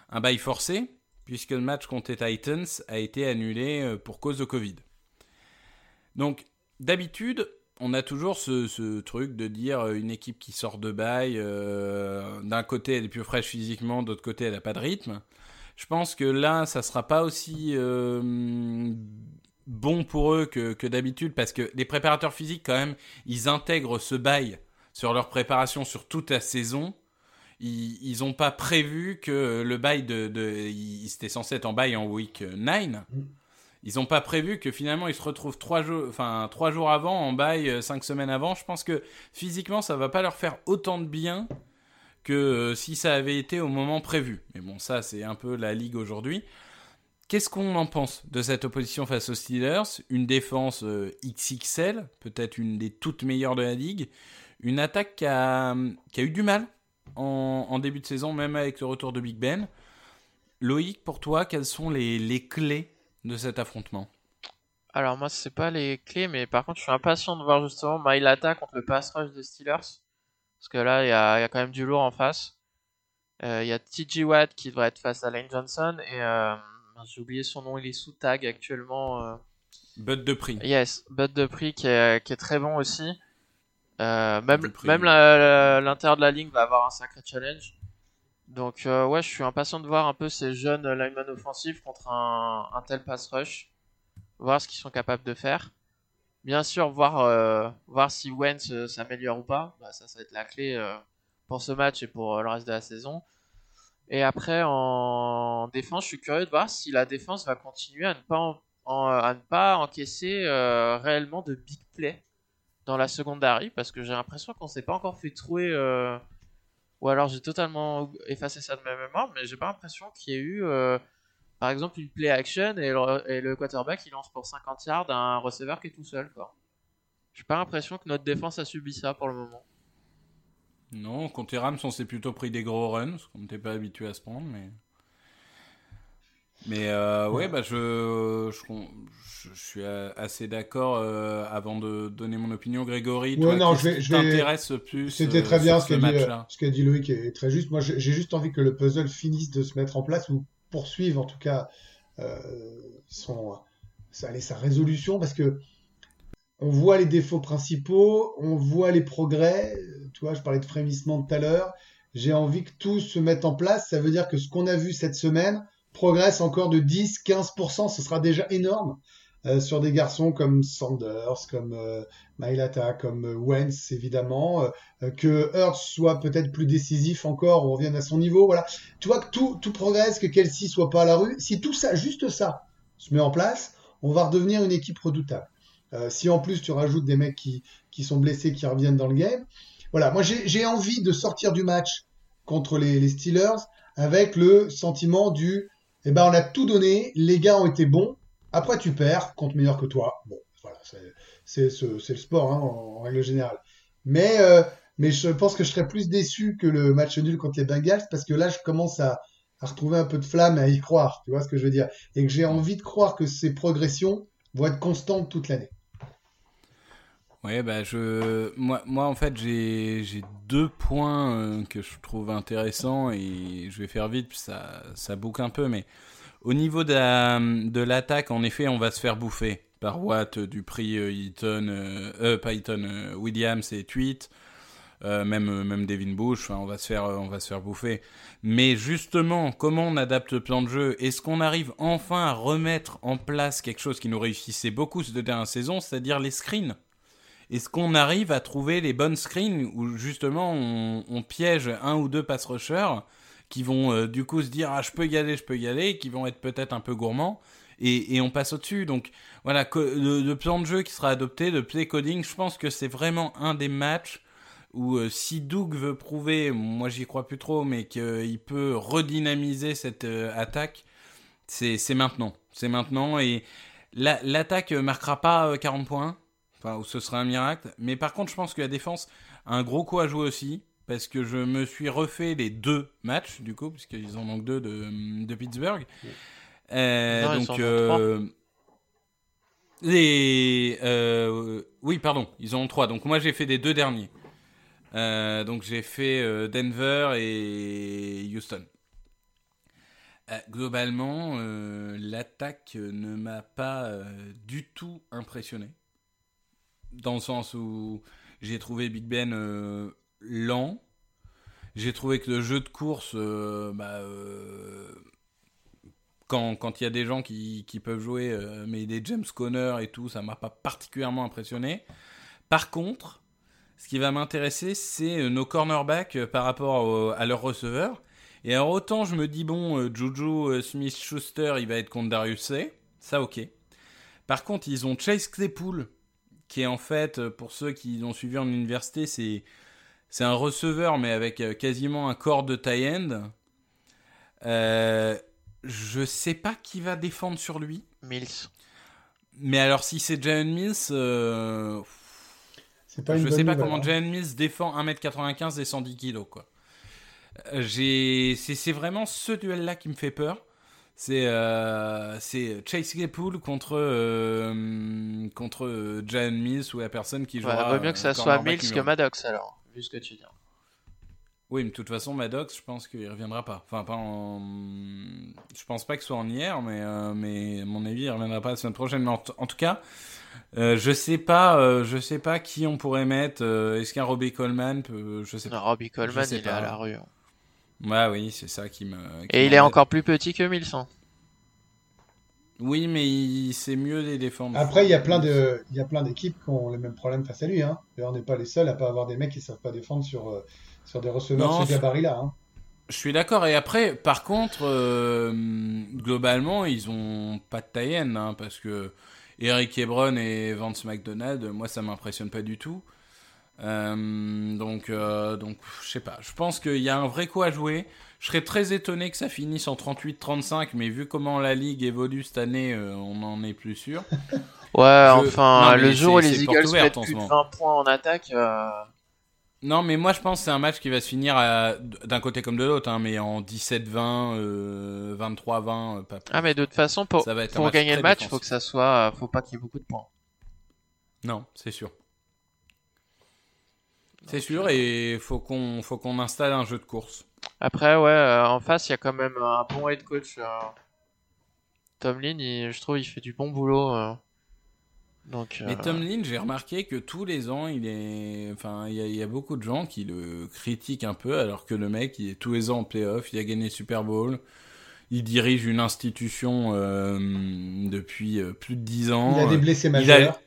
Un bail forcé, puisque le match contre les Titans a été annulé euh, pour cause de Covid. Donc, d'habitude, on a toujours ce, truc de dire euh, une équipe qui sort de bail, euh, d'un côté elle est plus fraîche physiquement, d'autre côté elle n'a pas de rythme. Je pense que là, ça sera pas aussi euh, bon pour eux que, que d'habitude, parce que les préparateurs physiques, quand même, ils intègrent ce bail sur leur préparation sur toute la saison. Ils n'ont pas prévu que le bail de... de il, c'était censé être en bail en week 9. Ils n'ont pas prévu que finalement ils se retrouvent trois jours, enfin, trois jours avant, en bail, euh, cinq semaines avant. Je pense que physiquement, ça va pas leur faire autant de bien que euh, si ça avait été au moment prévu. Mais bon, ça, c'est un peu la ligue aujourd'hui. Qu'est-ce qu'on en pense de cette opposition face aux Steelers? Une défense euh, XXL, peut-être une des toutes meilleures de la ligue. Une attaque qui a, eu du mal en, début de saison, même avec le retour de Big Ben. Loïc, pour toi, quelles sont les, les clés de cet affrontement?
Alors moi, c'est pas les clés, mais par contre, je suis impatient de voir justement Mailata contre le pass rush des Steelers. Parce que là, il y a, y a, quand même du lourd en face. Euh, il y a TJ Watt qui devrait être face à Lane Johnson et... Euh, j'ai oublié son nom, il est sous tag actuellement. Euh...
Bud de prix.
Yes, Bud de prix qui est, qui est très bon aussi. Euh, même même l'intérieur de la ligne va avoir un sacré challenge. Donc euh, ouais, je suis impatient de voir un peu ces jeunes linemen offensifs contre un, un tel pass rush, voir ce qu'ils sont capables de faire. Bien sûr, voir euh, voir si Wentz euh, s'améliore ou pas. Bah, ça, ça va être la clé euh, pour ce match et pour le reste de la saison. Et après, en défense, je suis curieux de voir si la défense va continuer à ne pas, à ne pas encaisser réellement de big play dans la secondary, parce que j'ai l'impression qu'on s'est pas encore fait trouer, ou alors j'ai totalement effacé ça de ma mémoire, mais j'ai pas l'impression qu'il y ait eu, par exemple, une play action et le, et le, quarterback il lance pour 50 yards un receveur qui est tout seul. Quoi. J'ai pas l'impression que notre défense a subi ça pour le moment.
Non, contre les Rams, on s'est plutôt pris des gros runs, qu'on n'était pas habitué à se prendre, mais. Mais euh, ouais, bah je, je, je suis assez d'accord euh, avant de donner mon opinion. Grégory,
ouais,
toi,
non, je vais, je
t'intéresse plus
C'était très bien ce qu'a dit, ce qu'a dit Loïc est très juste. Moi, j'ai juste envie que le puzzle finisse de se mettre en place ou poursuive en tout cas euh, son, sa, résolution parce que on voit les défauts principaux, on voit les progrès. Tu vois, je parlais de frémissement tout à l'heure. J'ai envie que tout se mette en place. Ça veut dire que ce qu'on a vu cette semaine progresse encore de 10-15%. Ce sera déjà énorme euh, sur des garçons comme Sanders, comme euh, Mailata, comme euh, Wentz, évidemment. Euh, que Hurts soit peut-être plus décisif encore, on revienne à son niveau. Voilà. Tu vois que tout, tout progresse, que Kelsey soit pas à la rue. Si tout ça, juste ça, se met en place, on va redevenir une équipe redoutable. Euh, si en plus tu rajoutes des mecs qui, qui sont blessés, qui reviennent dans le game. Voilà, moi j'ai envie de sortir du match contre les, les, Steelers avec le sentiment du eh ben on a tout donné, les gars ont été bons, après tu perds contre meilleur que toi. Bon, voilà, c'est le sport hein, en, règle générale. Mais, euh, mais je pense que je serais plus déçu que le match nul contre les Bengals parce que là je commence à, retrouver un peu de flamme et à y croire, tu vois ce que je veux dire, et que j'ai envie de croire que ces progressions vont être constantes toute l'année.
Ouais, bah je, moi, moi en fait j'ai deux points euh, que je trouve intéressants et je vais faire vite, ça, ça boucle un peu, mais au niveau de l'attaque, la, en effet, on va se faire bouffer par Watt, Dupri, euh, Eaton, euh, euh, Eaton, euh, Williams et Tweet, euh, même même Devin Bush, on va se faire on va se faire bouffer. Mais justement, comment on adapte le plan de jeu? Est-ce qu'on arrive enfin à remettre en place quelque chose qui nous réussissait beaucoup cette dernière saison, c'est-à-dire les screens? Est-ce qu'on arrive à trouver les bonnes screens où justement on, on piège un ou deux pass rushers qui vont euh, du coup se dire ah je peux y aller, je peux y aller, qui vont être peut-être un peu gourmands et, on passe au-dessus. Donc voilà, le, le, plan de jeu qui sera adopté, de play coding, je pense que c'est vraiment un des matchs où euh, si Doug veut prouver, moi j'y crois plus trop, mais qu'il peut redynamiser cette euh, attaque, c'est maintenant. C'est maintenant et l'attaque la, marquera pas 40 points enfin, ce serait un miracle. Mais par contre, je pense que la défense a un gros coup à jouer aussi, parce que je me suis refait les deux matchs, du coup, puisqu'ils en manquent deux de, de Pittsburgh. Euh, non, donc, euh, les, euh, oui, pardon, ils en ont trois. Donc moi, j'ai fait les deux derniers. Donc j'ai fait Denver et Houston. Globalement, l'attaque ne m'a pas du tout impressionné dans le sens où j'ai trouvé Big Ben lent. J'ai trouvé que le jeu de course, euh, bah, euh, quand il y a des gens qui, qui peuvent jouer, euh, mais des James Conner et tout, ça m'a pas particulièrement impressionné. Par contre, ce qui va m'intéresser, c'est nos cornerbacks par rapport à leurs receveurs. Et alors autant je me dis, bon, Juju Smith-Schuster, il va être contre Darius C. Ça, ok. Par contre, ils ont Chase Claypool, qui est en fait, pour ceux qui l'ont suivi en université, c'est c'est un receveur mais avec quasiment un corps de tie-end. Euh, je sais pas qui va défendre sur lui.
Mills.
Mais alors, si c'est Jalen Mills, euh,
pas
je sais pas comment
hein.
Jalen Mills défend 1m95 et 110 kg, quoi. Euh, J'ai, c'est, vraiment ce duel-là qui me fait peur. C'est, euh, Chase Claypool contre euh, contre euh, Jalen Mills ou la personne qui
Ouais,
jouera.
vaut mieux que ça
euh,
soit Mills que. Maddox alors, vu ce que tu dis.
Oui, mais de toute façon, Maddox, je pense qu'il reviendra pas. Enfin, pas en. Je pense pas que ce soit en hier, mais, euh, mais mon avis, il reviendra pas la semaine prochaine. Mais en, tout cas, euh, je sais pas, euh, je sais pas qui on pourrait mettre. Est-ce qu'un Robbie Coleman peut. Je sais pas.
Robbie Coleman, il
pas.
est à la rue. Hein.
Bah oui, c'est ça qui me.
Et il est encore plus petit que 1100.
Oui, mais il... c'est mieux les défendre.
Après, il y a plein de, il y a plein d'équipes qui ont les mêmes problèmes face à lui. Hein. D'ailleurs, on n'est pas les seuls à pas avoir des mecs qui savent pas défendre sur, euh, sur des receveurs
Non,
de ce gabarit-là. Hein.
Je suis d'accord. Et après, par contre, euh, globalement, ils ont pas de taille hein, parce que Eric Ebron et Vance McDonald, moi, ça m'impressionne pas du tout. Euh, donc, euh, donc, je sais pas. Je pense qu'il y a un vrai coup à jouer. Je serais très étonné que ça finisse en 38-35, mais vu comment la ligue évolue cette année, euh, on n'en est plus sûr.
Ouais,
Je-
enfin,
non,
le jour où les Eagles mettent
en
plus de
moment.
20 points en attaque,
Non, mais moi je pense que c'est un match qui va se finir d'un côté comme de l'autre, hein, mais en 17-20, euh, 23-20, euh, pas plus.
Ah, mais de toute façon, pour,
Ça va être un
pour gagner le match,
défensif.
faut que ça soit, faut pas qu'il y ait beaucoup de points.
Non, c'est sûr. C'est sûr,
euh,
et faut qu'on faut qu'on installe un jeu de course.
Après, ouais, euh, en face, il y a quand même un bon head coach. euh, Tomlin, il- je trouve, il fait du bon boulot. euh. Donc,
Mais
euh,
Tomlin, j'ai remarqué que tous les ans, il est, enfin, il y, a- il y a beaucoup de gens qui le critiquent un peu, alors que le mec, il est tous les ans en playoff, il a gagné le Super Bowl, il dirige une institution euh, depuis plus de 10 ans.
Il a des blessés
Il a,
majeurs.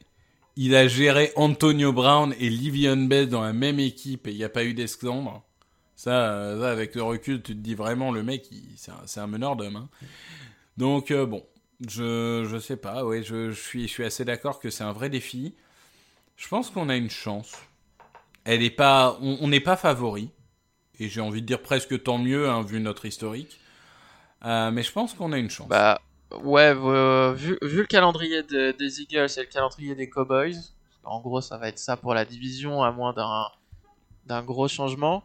Il a géré Antonio Brown et Livion Bell dans la même équipe et il n'y a pas eu d'esclandre. Ça, euh, ça, avec le recul, tu te dis vraiment, le mec, c'est un, un meneur d'homme. hein. Donc, euh, bon, je, je sais pas, ouais, je, suis, je suis assez d'accord que c'est un vrai défi. Je pense qu'on a une chance. Elle est pas, on on n'est pas favori. Et j'ai envie de dire presque tant mieux, hein, vu notre historique. Euh, mais je pense qu'on a une chance.
Bah, ouais, vu, vu le calendrier de- des Eagles et le calendrier des Cowboys, en gros, ça va être ça pour la division, à moins d'un d'un gros changement.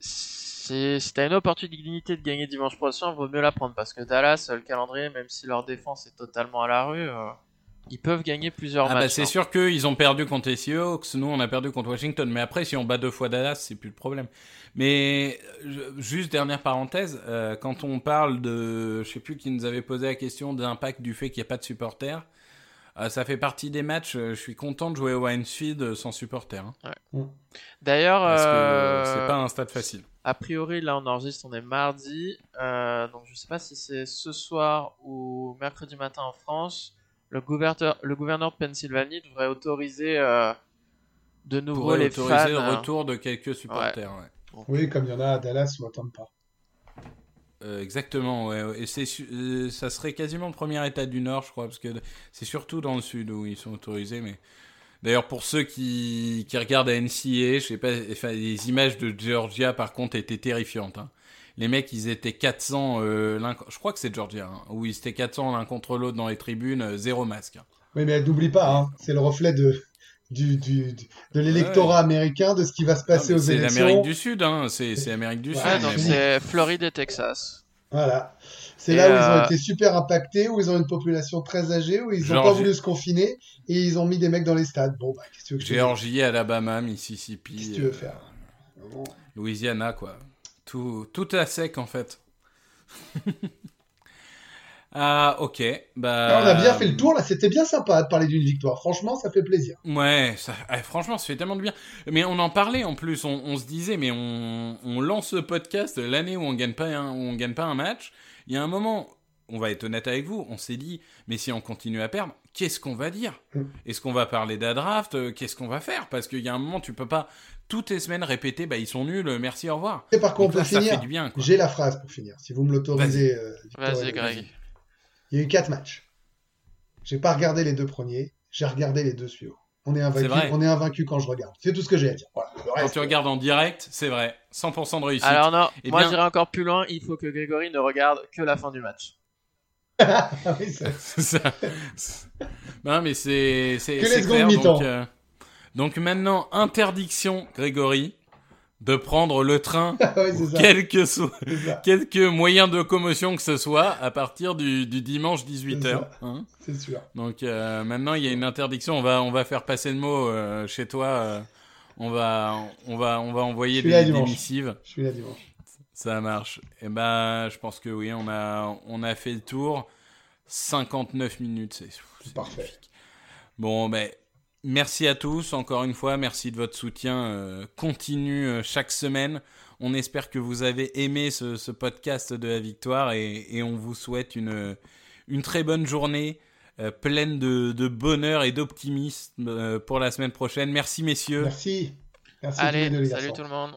Si si t'as une opportunité de gagner dimanche prochain, vaut mieux la prendre parce que Dallas, le calendrier, même si leur défense est totalement à la rue, euh, ils peuvent gagner plusieurs
Ah bah
matchs.
c'est
hein.
sûr qu'ils ont perdu contre les Seahawks, nous on a perdu contre Washington, mais après si on bat deux fois Dallas, c'est plus le problème. Mais euh, juste dernière parenthèse, euh, quand on parle de, je sais plus qui nous avait posé la question de l'impact du fait qu'il n'y a pas de supporters, euh, ça fait partie des matchs. je suis content de jouer au Heinz sans supporters, hein,
D'ailleurs,
parce que
euh,
c'est pas un stade facile.
A priori, là, on enregistre, on est mardi. euh, donc, je sais pas si c'est ce soir ou mercredi matin en France. Le gouverneur, le gouverneur de Pennsylvanie devrait autoriser euh, de nouveau les
autoriser
fans.
le
euh,
retour de quelques supporters. ouais.
Oui, comme il y en a à Dallas ou à Tampa.
Euh, exactement, ouais, ouais. Et c'est, euh, ça serait quasiment le premier état du Nord, je crois, parce que c'est surtout dans le Sud où ils sont autorisés. Mais d'ailleurs, pour ceux qui, qui regardent à NCA, je sais pas, enfin, les images de Georgia, par contre, étaient terrifiantes. hein. Les mecs, ils étaient 400, euh, l'un- je crois que c'est Georgia, hein, où ils étaient 400 l'un contre l'autre dans les tribunes, euh, zéro masque. hein.
Oui, mais n'oublie pas, hein, c'est le reflet de, du, du, du- de l'électorat américain, de ce qui va se passer
Non,
aux
mais c'est
élections.
l'Amérique du Sud, hein, c'est, c'est l'Amérique du
Ouais,
Sud.
Donc c'est Floride et Texas.
Voilà. C'est là où ils ont
euh,
été super impactés, où ils ont une population très âgée, où ils n'ont
Georgie-
pas voulu se confiner et ils ont mis des mecs dans les stades. Bon, bah, qu'est-ce que tu veux que je te dise
Géorgie, Alabama, Mississippi,
Qu'est-ce que tu veux faire?
Louisiana, quoi. Tout, tout à sec, en fait. ah, ok. Bah,
Ah, on a bien fait le tour, là, c'était bien sympa de parler d'une victoire. Franchement, ça fait plaisir.
Ouais, ça, ah, franchement, ça fait tellement de bien. Mais on en parlait en plus, on, on se disait, mais on, on lance le podcast l'année où on gagne pas un, où on gagne pas un match. Il y a un moment, on va être honnête avec vous, on s'est dit, mais si on continue à perdre, qu'est-ce qu'on va dire?
Mm.
Est-ce qu'on va parler de la draft Euh, Qu'est-ce qu'on va faire? Parce qu'il y a un moment, tu peux pas toutes les semaines répéter, bah ils sont nuls, euh, merci, au revoir.
Et par contre,
là,
peut
ça
finir.
fait du bien.
J'ai la phrase pour finir, si vous me l'autorisez. euh,
Vas-y, Greg.
Il y a eu quatre matchs. J'ai pas regardé les deux premiers, j'ai regardé les deux suivants. on est invaincu, on est invaincu quand je regarde. C'est tout ce que j'ai à dire. Voilà.
Quand tu regardes en direct, c'est vrai, 100% de réussite.
Alors non,
Eh
moi
bien-
j'irai encore plus loin, il faut que Grégory ne regarde que la fin du match.
oui, c'est-
ça. non, mais c'est c'est
Que les
clair.
mi-temps.
Donc, euh, donc maintenant, interdiction, Grégory, de prendre le train,
oui,
quel que soit, moyen de locomotion que ce soit, à partir du, du dimanche 18h. hein.
C'est sûr.
Donc euh, maintenant, il y a une interdiction. On va, on va faire passer le mot euh, chez toi. euh, on va, on va, on va envoyer des, des missives.
Je suis là dimanche.
Ça marche. Et ben, je pense que oui, on a, on a fait le tour. 59 minutes, c'est
Parfait.
magnifique. Bon, ben, merci à tous. Encore une fois, merci de votre soutien euh, continu euh, chaque semaine. On espère que vous avez aimé ce, ce podcast de la victoire et, et on vous souhaite une, une très bonne journée euh, pleine de, de bonheur et d'optimisme euh, pour la semaine prochaine. Merci messieurs.
Merci. Merci
Allez, salut tout le monde.